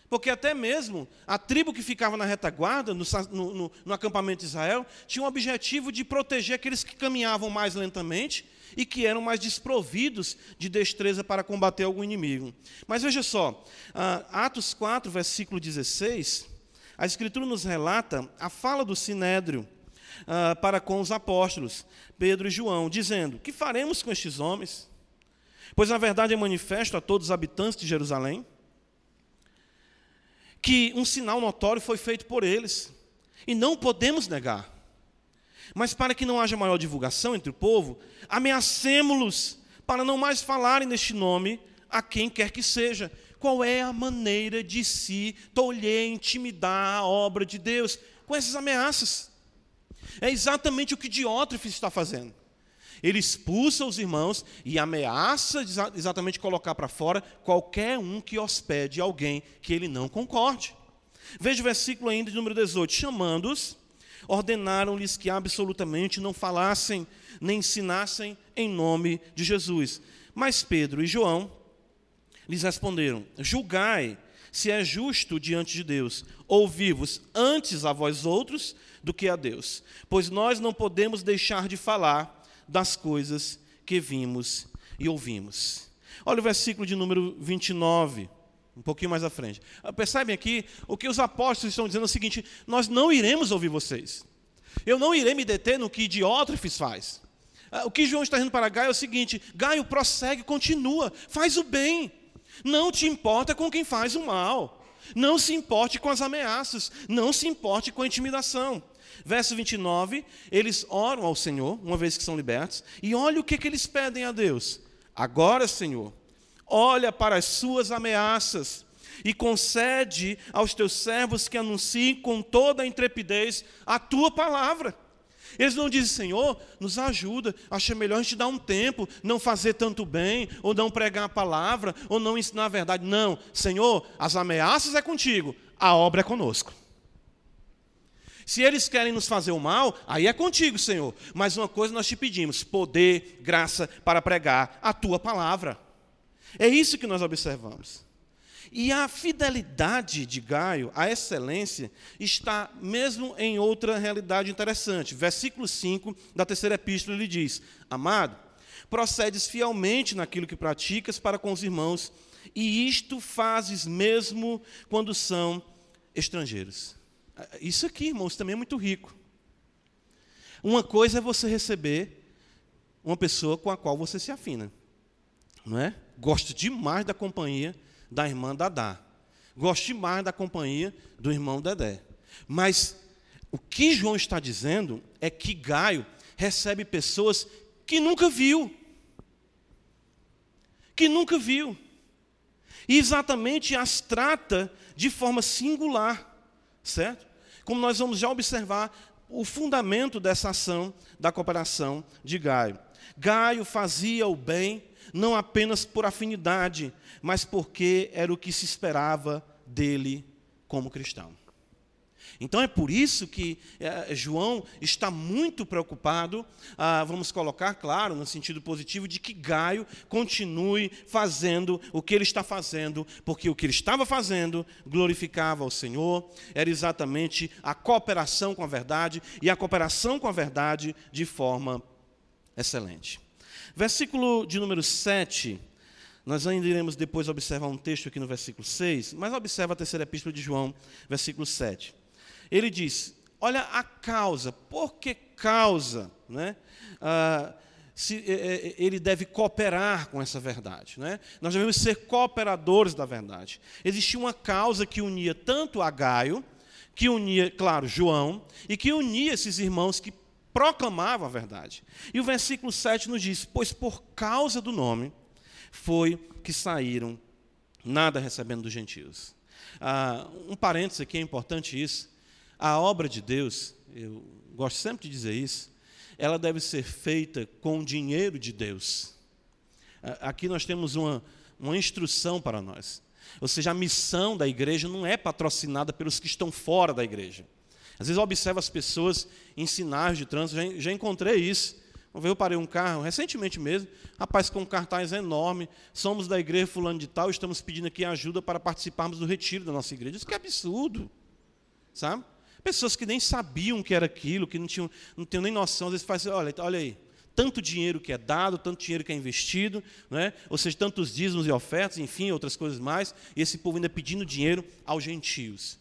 Porque até mesmo a tribo que ficava na retaguarda, no, no, no, acampamento de Israel, tinha o objetivo de proteger aqueles que caminhavam mais lentamente e que eram mais desprovidos de destreza para combater algum inimigo. Mas veja só, uh, Atos 4, versículo 16, a Escritura nos relata a fala do Sinédrio uh, para com os apóstolos, Pedro e João, dizendo: Que faremos com estes homens? Pois na verdade é manifesto a todos os habitantes de Jerusalém que um sinal notório foi feito por eles. E não podemos negar. Mas para que não haja maior divulgação entre o povo, ameacemos-los para não mais falarem neste nome a quem quer que seja. Qual é a maneira de se tolher, intimidar a obra de Deus? Com essas ameaças. É exatamente o que Diótrefes está fazendo. Ele expulsa os irmãos e ameaça exatamente colocar para fora qualquer um que hospede alguém que ele não concorde. Veja o versículo ainda de número 18: chamando-os, ordenaram-lhes que absolutamente não falassem nem ensinassem em nome de Jesus. Mas Pedro e João lhes responderam: Julgai se é justo diante de Deus ouvir-vos antes a vós outros do que a Deus, pois nós não podemos deixar de falar das coisas que vimos e ouvimos. Olha o versículo de número 29, um pouquinho mais à frente. Ah, percebem aqui o que os apóstolos estão dizendo é o seguinte: nós não iremos ouvir vocês. Eu não irei me deter no que Diótrefes faz. Ah, o que João está dizendo para Gaio é o seguinte: Gaio, prossegue, continua, faz o bem. Não te importa com quem faz o mal. Não se importe com as ameaças. Não se importe com a intimidação. Verso 29, eles oram ao Senhor, uma vez que são libertos, e olha o que, que eles pedem a Deus. Agora, Senhor, olha para as suas ameaças e concede aos teus servos que anunciem com toda a intrepidez a tua palavra. Eles não dizem, Senhor, nos ajuda, acha melhor a gente dar um tempo, não fazer tanto bem, ou não pregar a palavra, ou não ensinar a verdade. Não, Senhor, as ameaças é contigo, a obra é conosco. Se eles querem nos fazer o mal, aí é contigo, Senhor. Mas uma coisa nós te pedimos: poder, graça para pregar a tua palavra. É isso que nós observamos. E a fidelidade de Gaio, a excelência, está mesmo em outra realidade interessante. Versículo 5 da terceira epístola ele diz: Amado, procedes fielmente naquilo que praticas para com os irmãos, e isto fazes mesmo quando são estrangeiros. Isso aqui, irmãos, também é muito rico. Uma coisa é você receber uma pessoa com a qual você se afina. Não é? Gosto demais da companhia da irmã Dadá. Gosto demais da companhia do irmão Dedé. Mas o que João está dizendo é que Gaio recebe pessoas que nunca viu. Que nunca viu. E exatamente as trata de forma singular certo? como nós vamos já observar o fundamento dessa ação da cooperação de Gaio. Gaio fazia o bem não apenas por afinidade, mas porque era o que se esperava dele como cristão. Então é por isso que é, João está muito preocupado, ah, vamos colocar, claro, no sentido positivo, de que Gaio continue fazendo o que ele está fazendo, porque o que ele estava fazendo glorificava ao Senhor, era exatamente a cooperação com a verdade, e a cooperação com a verdade de forma excelente. Versículo de número 7. Nós ainda iremos depois observar um texto aqui no versículo 6, mas observa a terceira epístola de João, versículo 7 ele diz: olha a causa, por que causa né? Ah, se, é, é, ele deve cooperar com essa verdade. Né? Nós devemos ser cooperadores da verdade. Existia uma causa que unia tanto a Gaio, que unia, claro, João, e que unia esses irmãos que proclamavam a verdade. E o versículo 7 nos diz: Pois por causa do nome foi que saíram, nada recebendo dos gentios. Ah, um parênteses aqui, é importante isso. A obra de Deus, eu gosto sempre de dizer isso, ela deve ser feita com o dinheiro de Deus. Aqui nós temos uma, uma instrução para nós. Ou seja, a missão da igreja não é patrocinada pelos que estão fora da igreja. Às vezes eu observo as pessoas em sinais de trânsito, já, já encontrei isso. Eu parei um carro, recentemente mesmo, rapaz com um cartaz enorme, somos da igreja fulano de tal, estamos pedindo aqui ajuda para participarmos do retiro da nossa igreja. Isso que é absurdo, sabe? Pessoas que nem sabiam que era aquilo, que não tinham, não tinham nem noção, às vezes fazem, olha, olha aí, tanto dinheiro que é dado, tanto dinheiro que é investido, é? ou seja, tantos dízimos e ofertas, enfim, outras coisas mais, e esse povo ainda pedindo dinheiro aos gentios.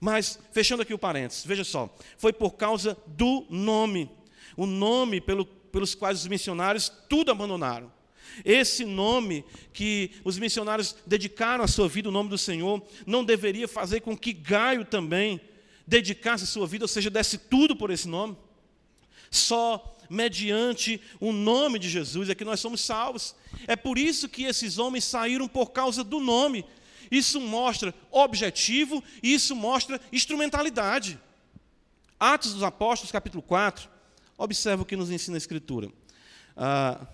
Mas, fechando aqui o parênteses, veja só, foi por causa do nome, o nome pelo, pelos quais os missionários tudo abandonaram. Esse nome que os missionários dedicaram a sua vida, o nome do Senhor, não deveria fazer com que Gaio também dedicasse sua vida, ou seja, desse tudo por esse nome. Só mediante o nome de Jesus é que nós somos salvos. É por isso que esses homens saíram por causa do nome. Isso mostra objetivo e isso mostra instrumentalidade. Atos dos Apóstolos, capítulo 4, observa o que nos ensina a Escritura. Ah,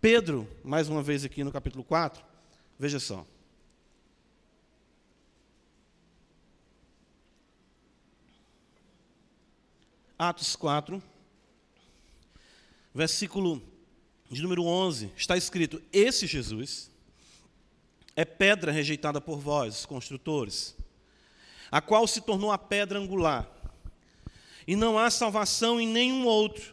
Pedro, mais uma vez aqui no capítulo 4, veja só. Atos 4, versículo de número 11, está escrito: Esse Jesus é pedra rejeitada por vós, construtores, a qual se tornou a pedra angular. E não há salvação em nenhum outro,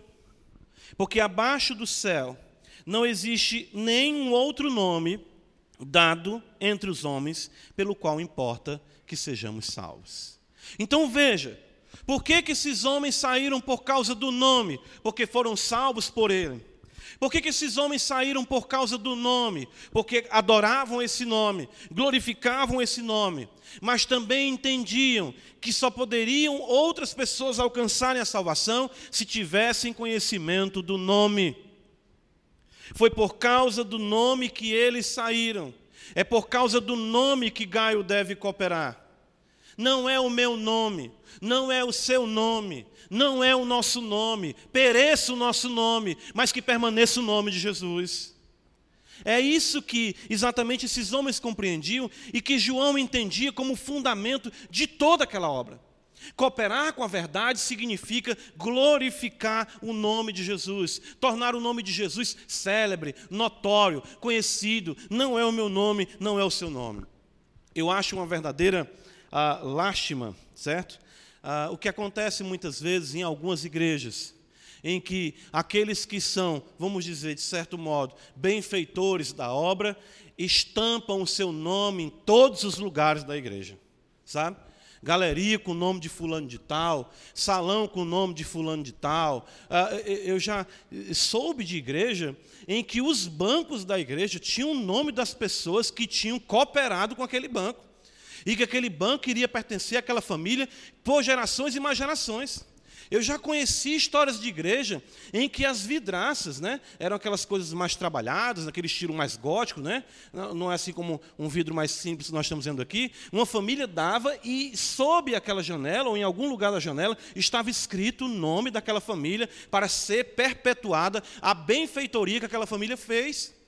porque abaixo do céu não existe nenhum outro nome dado entre os homens pelo qual importa que sejamos salvos. Então veja, por que, que esses homens saíram por causa do nome? Porque foram salvos por ele. Por que, que esses homens saíram por causa do nome? Porque adoravam esse nome, glorificavam esse nome, mas também entendiam que só poderiam outras pessoas alcançarem a salvação se tivessem conhecimento do nome. Foi por causa do nome que eles saíram. É por causa do nome que Gaio deve cooperar. Não é o meu nome, não é o seu nome, não é o nosso nome, pereça o nosso nome, mas que permaneça o nome de Jesus. É isso que exatamente esses homens compreendiam e que João entendia como fundamento de toda aquela obra. Cooperar com a verdade significa glorificar o nome de Jesus, tornar o nome de Jesus célebre, notório, conhecido. Não é o meu nome, não é o seu nome. Eu acho uma verdadeira ah, lástima, certo? ah, o que acontece muitas vezes em algumas igrejas, em que aqueles que são, vamos dizer, de certo modo, benfeitores da obra, estampam o seu nome em todos os lugares da igreja, sabe? Galeria com o nome de fulano de tal, salão com o nome de fulano de tal. Ah, eu já soube de igreja em que os bancos da igreja tinham o nome das pessoas que tinham cooperado com aquele banco e que aquele banco iria pertencer àquela família por gerações e mais gerações. Eu já conheci histórias de igreja em que as vidraças né, eram aquelas coisas mais trabalhadas, aquele estilo mais gótico, né? não é assim como um vidro mais simples que nós estamos vendo aqui. Uma família dava e sob aquela janela, ou em algum lugar da janela, estava escrito o nome daquela família para ser perpetuada a benfeitoria que aquela família fez.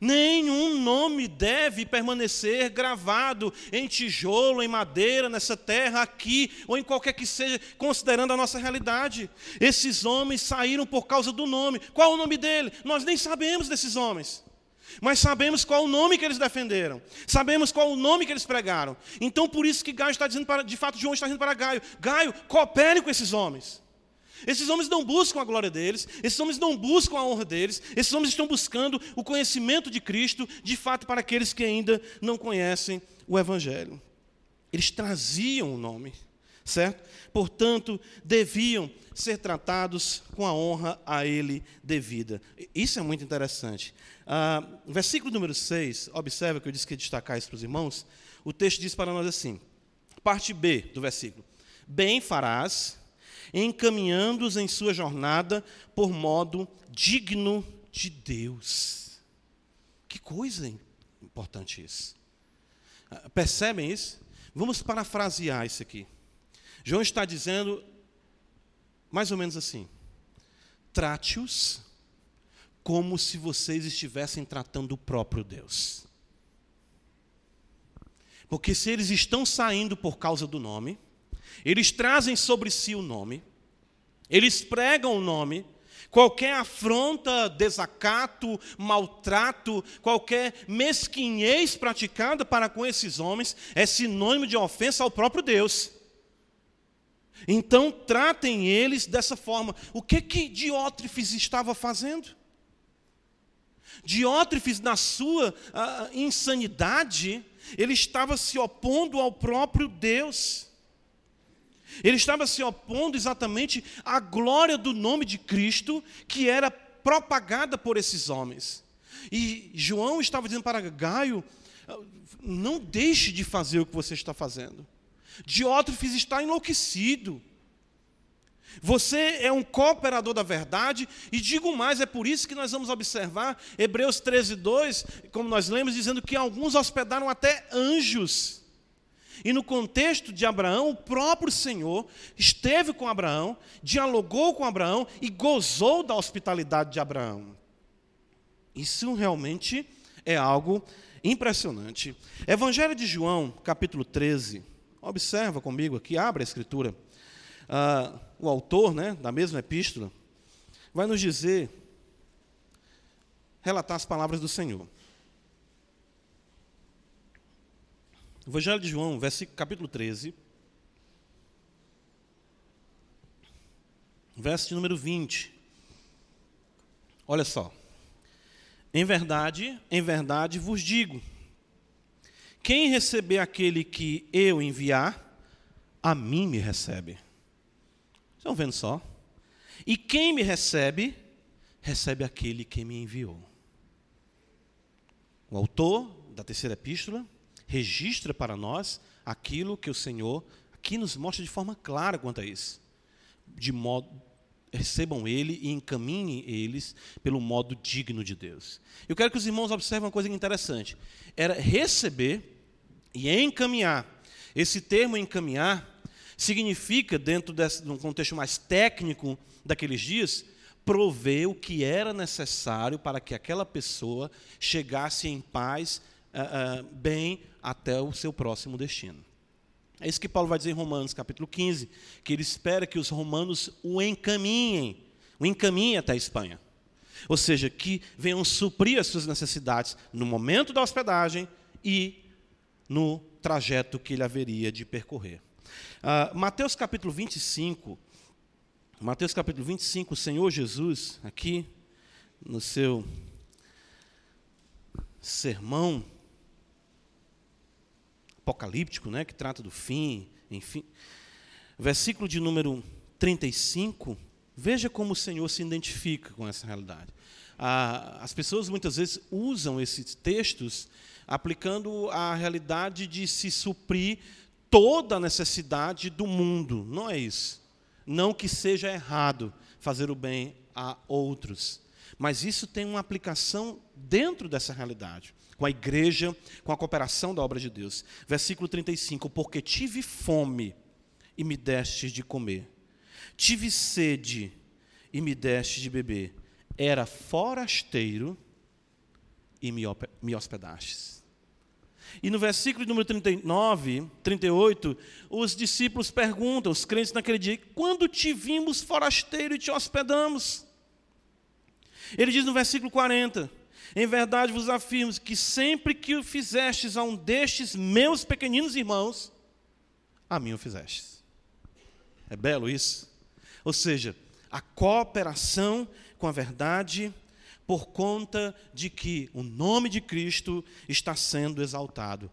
Nenhum nome deve permanecer gravado em tijolo, em madeira, nessa terra, aqui, ou em qualquer que seja, considerando a nossa realidade. Esses homens saíram por causa do nome. Qual o nome dele? Nós nem sabemos desses homens. Mas sabemos qual o nome que eles defenderam. Sabemos qual o nome que eles pregaram. Então, por isso que Gaio está dizendo para, de fato, João está dizendo para Gaio: Gaio, coopere com esses homens. Esses homens não buscam a glória deles, esses homens não buscam a honra deles, esses homens estão buscando o conhecimento de Cristo, de fato, para aqueles que ainda não conhecem o Evangelho. Eles traziam o nome, certo? Portanto, deviam ser tratados com a honra a ele devida. Isso é muito interessante. Ah, versículo número 6, observa que eu disse que ia destacar isso para os irmãos. O texto diz para nós assim, parte B do versículo: Bem farás encaminhando-os em sua jornada por modo digno de Deus. Que coisa importante isso. Ah, percebem isso? Vamos parafrasear isso aqui. João está dizendo mais ou menos assim: trate-os como se vocês estivessem tratando o próprio Deus. Porque se eles estão saindo por causa do nome, eles trazem sobre si o nome, eles pregam o nome, qualquer afronta, desacato, maltrato, qualquer mesquinhez praticada para com esses homens é sinônimo de ofensa ao próprio Deus. Então tratem eles dessa forma. O que que Diótrefes estava fazendo? Diótrefes, na sua uh, insanidade, ele estava se opondo ao próprio Deus. Ele estava se opondo exatamente à glória do nome de Cristo que era propagada por esses homens. E João estava dizendo para Gaio: não deixe de fazer o que você está fazendo. Diótrefes está enlouquecido. Você é um cooperador da verdade, e digo mais, é por isso que nós vamos observar Hebreus 13, 2, como nós lemos, dizendo que alguns hospedaram até anjos. E no contexto de Abraão, o próprio Senhor esteve com Abraão, dialogou com Abraão e gozou da hospitalidade de Abraão. Isso realmente é algo impressionante. Evangelho de João, capítulo 13. Observa comigo aqui, abre a escritura. Uh, o autor né, da mesma epístola vai nos dizer, relatar as palavras do Senhor. Evangelho de João, versículo, capítulo 13, verso de número 20. Olha só. Em verdade, em verdade vos digo: quem receber aquele que eu enviar, a mim me recebe. Estão vendo só? E quem me recebe, recebe aquele que me enviou. O autor da terceira epístola registra para nós aquilo que o Senhor aqui nos mostra de forma clara quanto a isso. De modo recebam ele e encaminhem eles pelo modo digno de Deus. Eu quero que os irmãos observem uma coisa interessante. Era receber e encaminhar. Esse termo encaminhar significa, dentro desse, de um contexto mais técnico daqueles dias, prover o que era necessário para que aquela pessoa chegasse em paz, uh, bem até o seu próximo destino. É isso que Paulo vai dizer em Romanos, capítulo 15, que ele espera que os romanos o encaminhem, o encaminhem até a Espanha. Ou seja, que venham suprir as suas necessidades no momento da hospedagem e no trajeto que ele haveria de percorrer. Uh, Mateus capítulo 25, Mateus capítulo 25, o Senhor Jesus, aqui no seu sermão, apocalíptico, né, que trata do fim, enfim. Versículo de número 35, veja como o Senhor se identifica com essa realidade. Ah, as pessoas muitas vezes usam esses textos aplicando a realidade de se suprir toda a necessidade do mundo. Não é isso. Não que seja errado fazer o bem a outros, mas isso tem uma aplicação dentro dessa realidade, com a igreja, com a cooperação da obra de Deus. Versículo 35: Porque tive fome e me deste de comer, tive sede e me deste de beber, era forasteiro e me hospedastes. E no versículo número 39, 38, os discípulos perguntam, os crentes naquele dia, quando te vimos forasteiro e te hospedamos? Ele diz no versículo 40, em verdade vos afirmo que sempre que o fizestes a um destes meus pequeninos irmãos, a mim o fizestes. É belo isso? Ou seja, a cooperação com a verdade por conta de que o nome de Cristo está sendo exaltado,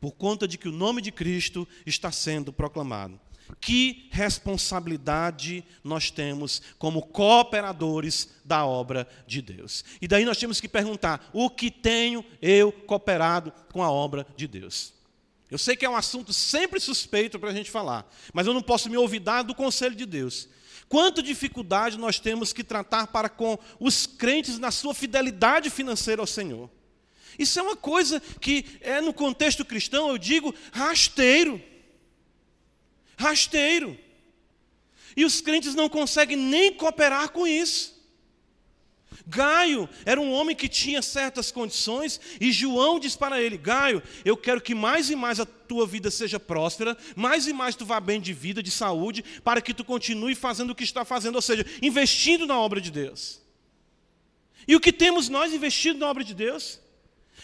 por conta de que o nome de Cristo está sendo proclamado. Que responsabilidade nós temos como cooperadores da obra de Deus. E daí nós temos que perguntar: o que tenho eu cooperado com a obra de Deus? Eu sei que é um assunto sempre suspeito para a gente falar, mas eu não posso me olvidar do conselho de Deus. Quanta dificuldade nós temos que tratar para com os crentes na sua fidelidade financeira ao Senhor. Isso é uma coisa que é no contexto cristão, eu digo, rasteiro. Rasteiro. E os crentes não conseguem nem cooperar com isso. Gaio era um homem que tinha certas condições, e João diz para ele: Gaio, eu quero que mais e mais a tua vida seja próspera, mais e mais tu vá bem de vida, de saúde, para que tu continue fazendo o que está fazendo, ou seja, investindo na obra de Deus. E o que temos nós investido na obra de Deus?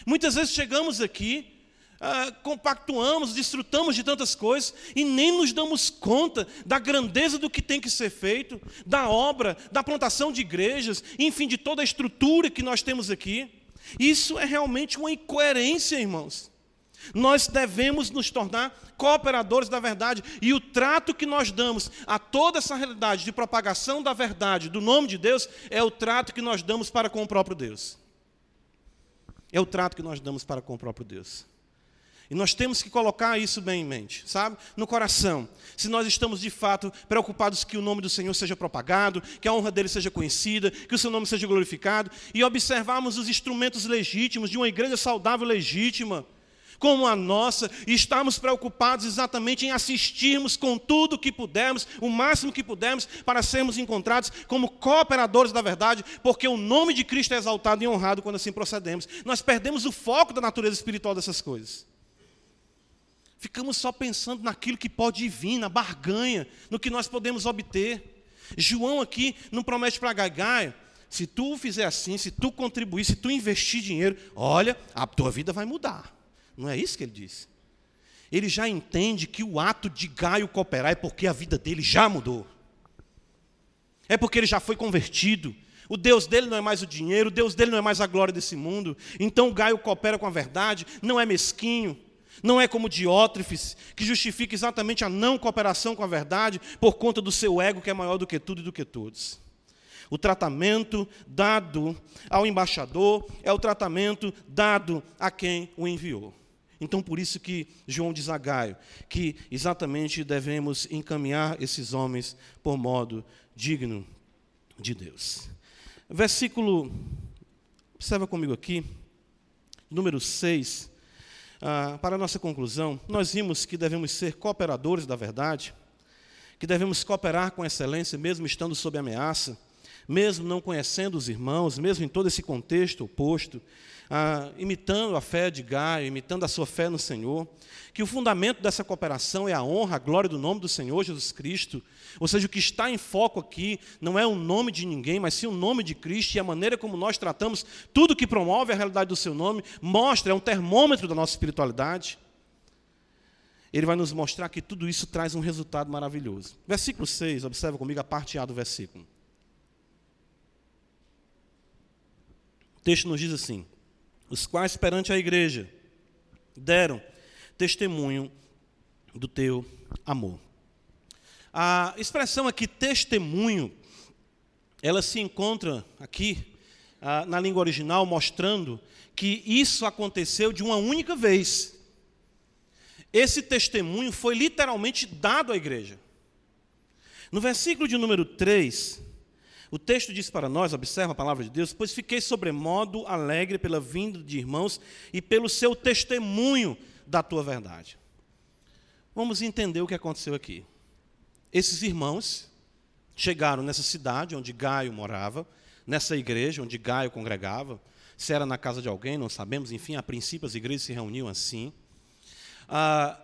Muitas vezes chegamos aqui ah, compactuamos, desfrutamos de tantas coisas e nem nos damos conta da grandeza do que tem que ser feito, da obra, da plantação de igrejas, enfim, de toda a estrutura que nós temos aqui. Isso é realmente uma incoerência, irmãos. Nós devemos nos tornar cooperadores da verdade e o trato que nós damos a toda essa realidade de propagação da verdade, do nome de Deus, é o trato que nós damos para com o próprio Deus. É o trato que nós damos para com o próprio Deus. E nós temos que colocar isso bem em mente, sabe? No coração. Se nós estamos de fato preocupados que o nome do Senhor seja propagado, que a honra dele seja conhecida, que o seu nome seja glorificado, e observarmos os instrumentos legítimos de uma igreja saudável legítima, como a nossa, e estarmos preocupados exatamente em assistirmos com tudo que pudermos, o máximo que pudermos, para sermos encontrados como cooperadores da verdade, porque o nome de Cristo é exaltado e honrado quando assim procedemos. Nós perdemos o foco da natureza espiritual dessas coisas. Ficamos só pensando naquilo que pode vir, na barganha, no que nós podemos obter. João aqui não promete para Gagai, se tu fizer assim, se tu contribuir, se tu investir dinheiro, olha, a tua vida vai mudar. Não é isso que ele diz. Ele já entende que o ato de Gaio cooperar é porque a vida dele já mudou. É porque ele já foi convertido. O Deus dele não é mais o dinheiro, o Deus dele não é mais a glória desse mundo. Então o Gaio coopera com a verdade, não é mesquinho, não é como Diótrefes, que justifica exatamente a não cooperação com a verdade por conta do seu ego que é maior do que tudo e do que todos. O tratamento dado ao embaixador é o tratamento dado a quem o enviou. Então, por isso que João diz a Gaio que exatamente devemos encaminhar esses homens por modo digno de Deus. Versículo, observa comigo aqui, número 6 ah, para nossa conclusão, nós vimos que devemos ser cooperadores da verdade, que devemos cooperar com excelência, mesmo estando sob ameaça, mesmo não conhecendo os irmãos, mesmo em todo esse contexto oposto, ah, imitando a fé de Gaio, imitando a sua fé no Senhor, que o fundamento dessa cooperação é a honra, a glória do nome do Senhor Jesus Cristo, ou seja, o que está em foco aqui não é o nome de ninguém, mas sim o nome de Cristo e a maneira como nós tratamos tudo que promove a realidade do seu nome, mostra, é um termômetro da nossa espiritualidade. Ele vai nos mostrar que tudo isso traz um resultado maravilhoso. Versículo 6, observa comigo a parte A do versículo. O texto nos diz assim: os quais perante a igreja deram testemunho do teu amor. A expressão aqui, testemunho, ela se encontra aqui ah, na língua original mostrando que isso aconteceu de uma única vez. Esse testemunho foi literalmente dado à igreja. No versículo de número 3, o texto diz para nós, observa a palavra de Deus, pois fiquei sobremodo alegre pela vinda de irmãos e pelo seu testemunho da tua verdade. Vamos entender o que aconteceu aqui. Esses irmãos chegaram nessa cidade onde Gaio morava, nessa igreja onde Gaio congregava, se era na casa de alguém, não sabemos, enfim, a princípio as igrejas se reuniam assim. Ah,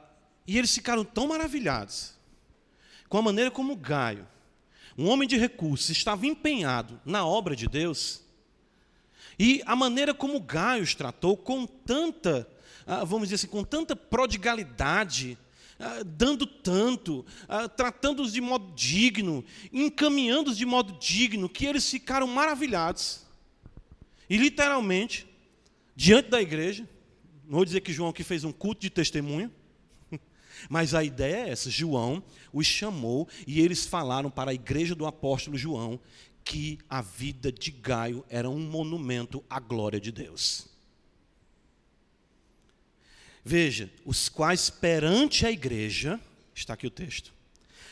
e eles ficaram tão maravilhados com a maneira como Gaio, um homem de recursos, estava empenhado na obra de Deus, e a maneira como Gaio os tratou com tanta, ah, vamos dizer assim, com tanta prodigalidade, ah, dando tanto, ah, tratando-os de modo digno, encaminhando-os de modo digno, que eles ficaram maravilhados. E literalmente, diante da igreja, não vou dizer que João aqui fez um culto de testemunho, mas a ideia é essa: João os chamou e eles falaram para a igreja do apóstolo João que a vida de Gaio era um monumento à glória de Deus. Veja, os quais perante a igreja, está aqui o texto,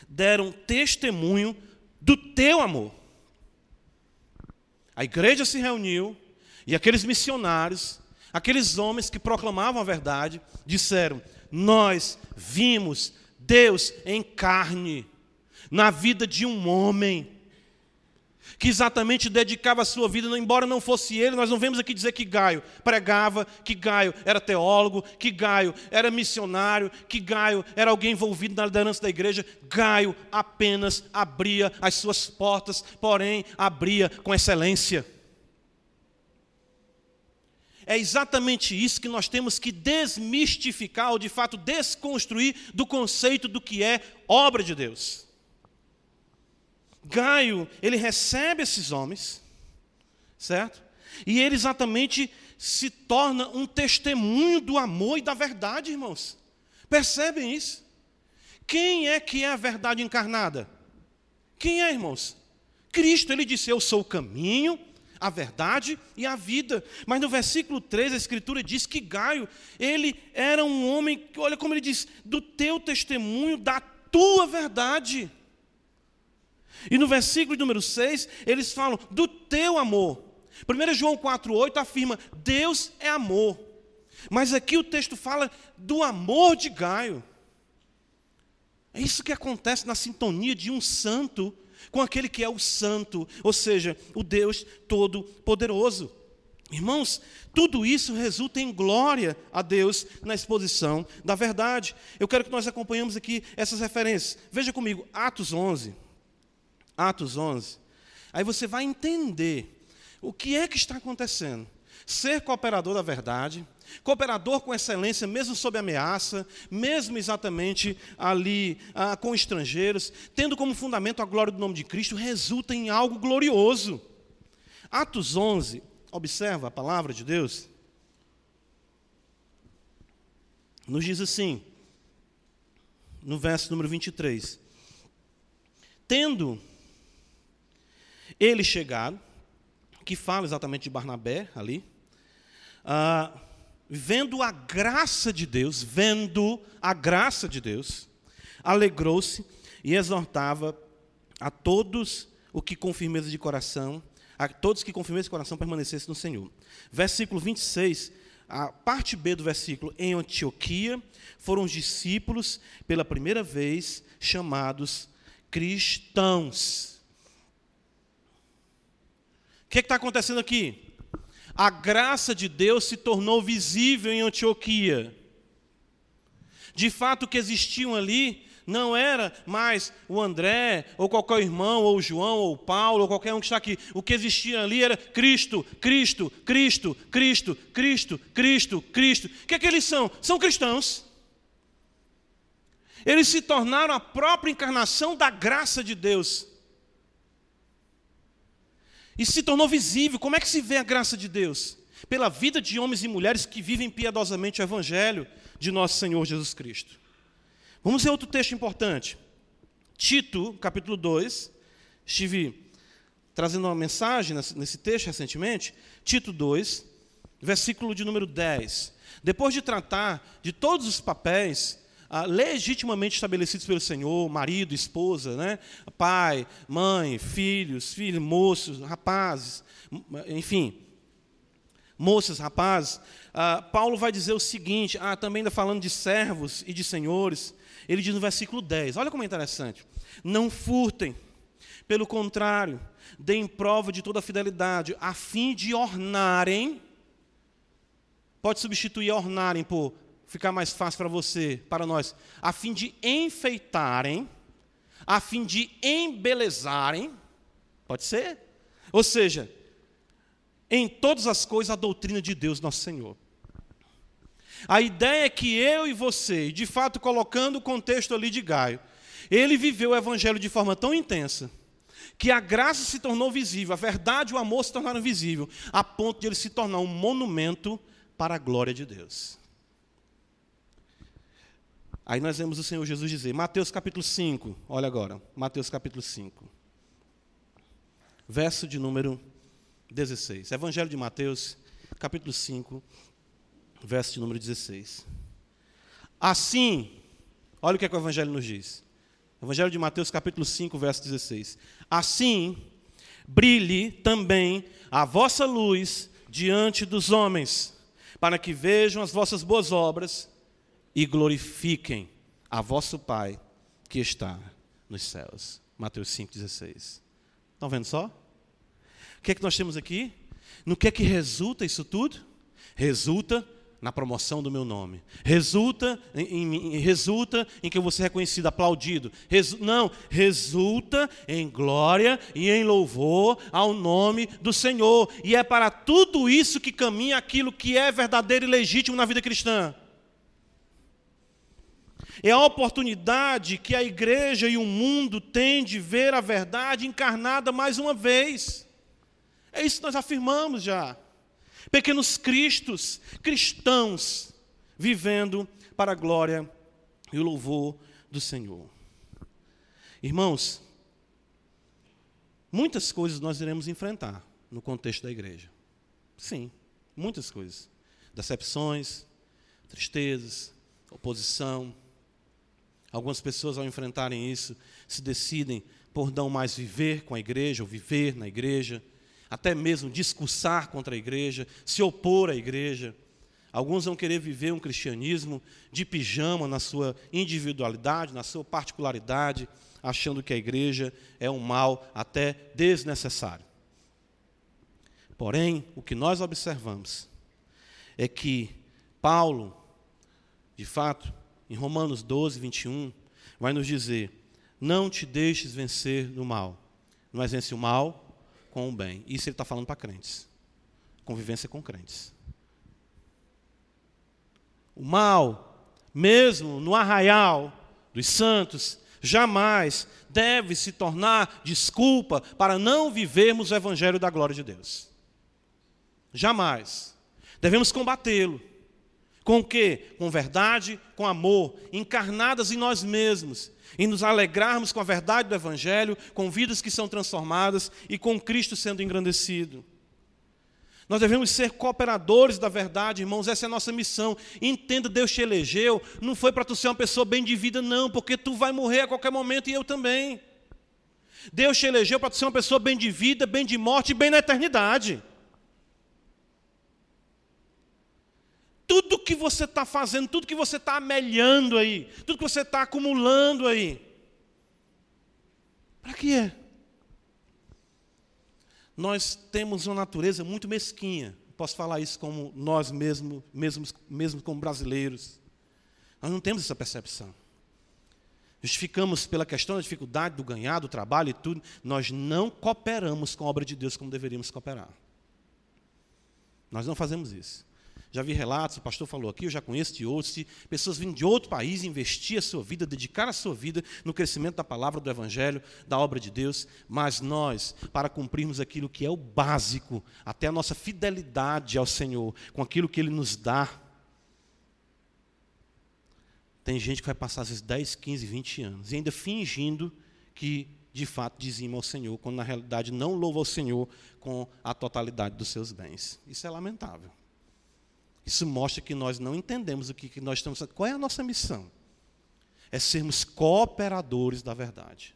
deram testemunho do teu amor. A igreja se reuniu e aqueles missionários, aqueles homens que proclamavam a verdade, disseram: Nós vimos Deus em carne, na vida de um homem que exatamente dedicava a sua vida, embora não fosse ele, nós não vemos aqui dizer que Gaio pregava, que Gaio era teólogo, que Gaio era missionário, que Gaio era alguém envolvido na liderança da igreja. Gaio apenas abria as suas portas, porém abria com excelência. É exatamente isso que nós temos que desmistificar, ou de fato desconstruir do conceito do que é obra de Deus. Gaio, ele recebe esses homens, certo? E ele exatamente se torna um testemunho do amor e da verdade, irmãos. Percebem isso? Quem é que é a verdade encarnada? Quem é, irmãos? Cristo, ele disse: Eu sou o caminho, a verdade e a vida. Mas no versículo 3, a Escritura diz que Gaio, ele era um homem, olha como ele diz, do teu testemunho, da tua verdade. E no versículo número 6, eles falam do teu amor. 1 João 4,8 afirma: Deus é amor. Mas aqui o texto fala do amor de Gaio. É isso que acontece na sintonia de um santo com aquele que é o santo, ou seja, o Deus todo-poderoso. Irmãos, tudo isso resulta em glória a Deus na exposição da verdade. Eu quero que nós acompanhemos aqui essas referências. Veja comigo, Atos 11. Atos 11, aí você vai entender o que é que está acontecendo. Ser cooperador da verdade, cooperador com excelência, mesmo sob ameaça, mesmo exatamente ali ah, com estrangeiros, tendo como fundamento a glória do nome de Cristo, resulta em algo glorioso. Atos 11, observa a palavra de Deus, nos diz assim, no verso número 23: Tendo ele chegado, que fala exatamente de Barnabé ali, ah, vendo a graça de Deus, vendo a graça de Deus, alegrou-se e exortava a todos o que com firmeza de coração, a todos que com firmeza de coração permanecessem no Senhor. Versículo 26, a parte B do versículo, em Antioquia foram os discípulos pela primeira vez chamados cristãos. O que está acontecendo aqui? A graça de Deus se tornou visível em Antioquia. De fato, o que existiam ali não era mais o André, ou qualquer irmão, ou o João, ou o Paulo, ou qualquer um que está aqui. O que existia ali era Cristo, Cristo, Cristo, Cristo, Cristo, Cristo, Cristo. O que é que eles são? São cristãos. Eles se tornaram a própria encarnação da graça de Deus. E se tornou visível. Como é que se vê a graça de Deus? Pela vida de homens e mulheres que vivem piedosamente o Evangelho de nosso Senhor Jesus Cristo. Vamos ver outro texto importante. Tito, capítulo 2. Estive trazendo uma mensagem nesse texto recentemente. Tito 2, versículo de número 10. Depois de tratar de todos os papéis ah, legitimamente estabelecidos pelo Senhor, marido, esposa, né? pai, mãe, filhos, filhos, moços, rapazes, enfim, moças, rapazes, ah, Paulo vai dizer o seguinte, ah, também ainda falando de servos e de senhores, ele diz no versículo 10, olha como é interessante, não furtem, pelo contrário, deem prova de toda a fidelidade, a fim de ornarem, pode substituir ornarem por ficar mais fácil para você, para nós, a fim de enfeitarem, a fim de embelezarem, pode ser? Ou seja, em todas as coisas a doutrina de Deus, nosso Senhor. A ideia é que eu e você, de fato colocando o contexto ali de Gaio, ele viveu o evangelho de forma tão intensa, que a graça se tornou visível, a verdade e o amor se tornaram visíveis, a ponto de ele se tornar um monumento para a glória de Deus. Aí nós vemos o Senhor Jesus dizer, Mateus capítulo 5, olha agora, Mateus capítulo 5, verso de número 16. Evangelho de Mateus, capítulo 5, verso de número 16. Assim, olha o que, é que o Evangelho nos diz. Evangelho de Mateus, capítulo 5, verso 16. Assim, brilhe também a vossa luz diante dos homens, para que vejam as vossas boas obras e glorifiquem a vosso Pai que está nos céus. Mateus 5,16. Estão vendo só? O que é que nós temos aqui? No que é que resulta isso tudo? Resulta na promoção do meu nome. Resulta em, em, resulta em que eu vou ser reconhecido, aplaudido. Resu, não, resulta em glória e em louvor ao nome do Senhor. E é para tudo isso que caminha aquilo que é verdadeiro e legítimo na vida cristã. É a oportunidade que a igreja e o mundo têm de ver a verdade encarnada mais uma vez. É isso que nós afirmamos já. Pequenos cristos, cristãos, vivendo para a glória e o louvor do Senhor. Irmãos, muitas coisas nós iremos enfrentar no contexto da igreja. Sim, muitas coisas. Decepções, tristezas, oposição, Algumas pessoas, ao enfrentarem isso, se decidem por não mais viver com a igreja, ou viver na igreja, até mesmo discursar contra a igreja, se opor à igreja. Alguns vão querer viver um cristianismo de pijama na sua individualidade, na sua particularidade, achando que a igreja é um mal até desnecessário. Porém, o que nós observamos é que Paulo, de fato, em Romanos 12, 21, vai nos dizer: Não te deixes vencer no mal, mas vence o mal com o bem. Isso ele está falando para crentes. Convivência com crentes. O mal, mesmo no arraial dos santos, jamais deve se tornar desculpa para não vivermos o evangelho da glória de Deus. Jamais. Devemos combatê-lo. Com o quê? Com verdade, com amor, encarnadas em nós mesmos, e nos alegrarmos com a verdade do Evangelho, com vidas que são transformadas e com Cristo sendo engrandecido. Nós devemos ser cooperadores da verdade, irmãos, essa é a nossa missão. Entenda, Deus te elegeu, não foi para tu ser uma pessoa bem de vida, não, porque tu vai morrer a qualquer momento e eu também. Deus te elegeu para tu ser uma pessoa bem de vida, bem de morte e bem na eternidade. Tudo que você está fazendo, tudo que você está amelhando aí, tudo que você está acumulando aí. Para que é? Nós temos uma natureza muito mesquinha. Posso falar isso como nós mesmos, mesmos, mesmo como brasileiros. Nós não temos essa percepção. Justificamos pela questão da dificuldade do ganhar, do trabalho e tudo. Nós não cooperamos com a obra de Deus como deveríamos cooperar. Nós não fazemos isso. Já vi relatos, o pastor falou aqui, eu já conheço de outros, de pessoas vindo de outro país investir a sua vida, dedicar a sua vida no crescimento da palavra do Evangelho, da obra de Deus, mas nós, para cumprirmos aquilo que é o básico, até a nossa fidelidade ao Senhor, com aquilo que Ele nos dá, tem gente que vai passar vezes 10, 15, 20 anos, e ainda fingindo que de fato dizima ao Senhor, quando na realidade não louva ao Senhor com a totalidade dos seus bens. Isso é lamentável. Isso mostra que nós não entendemos o que nós estamos. Qual é a nossa missão? é sermos cooperadores da verdade.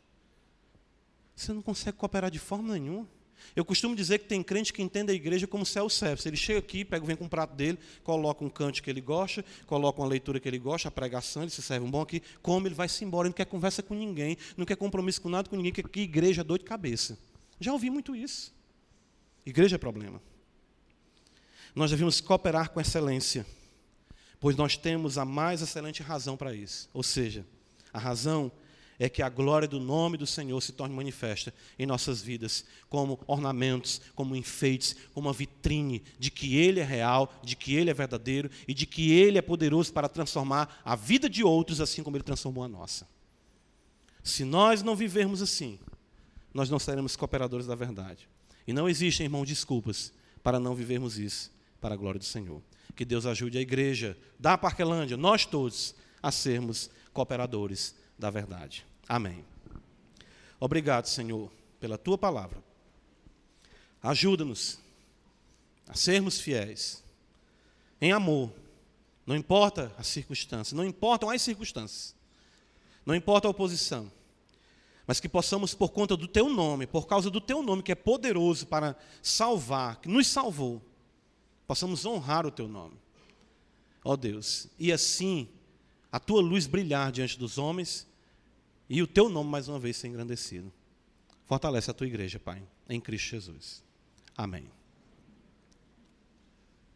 Você não consegue cooperar de forma nenhuma. Eu costumo dizer que tem crente que entende a igreja como self-service. Ele chega aqui, pega, vem com um prato dele, coloca um cante que ele gosta, coloca uma leitura que ele gosta, a pregação, ele se serve um bom aqui, come, ele vai-se embora, ele não quer conversa com ninguém, não quer compromisso com nada com ninguém, que, que igreja é dor de cabeça. Já ouvi muito isso. Igreja é problema. Nós devemos cooperar com excelência, pois nós temos a mais excelente razão para isso. Ou seja, a razão é que a glória do nome do Senhor se torne manifesta em nossas vidas, como ornamentos, como enfeites, como uma vitrine de que Ele é real, de que Ele é verdadeiro e de que Ele é poderoso para transformar a vida de outros assim como Ele transformou a nossa. Se nós não vivermos assim, nós não seremos cooperadores da verdade. E não existem, irmão, desculpas para não vivermos isso para a glória do Senhor. Que Deus ajude a igreja da Parquelândia, nós todos, a sermos cooperadores da verdade. Amém. Obrigado, Senhor, pela tua palavra. Ajuda-nos a sermos fiéis, em amor, não importa as circunstâncias, não importam as circunstâncias, não importa a oposição, mas que possamos, por conta do teu nome, por causa do teu nome que é poderoso para salvar, que nos salvou, possamos honrar o teu nome. Ó oh Deus, e assim a tua luz brilhar diante dos homens e o teu nome mais uma vez ser engrandecido. Fortalece a tua igreja, Pai, em Cristo Jesus. Amém.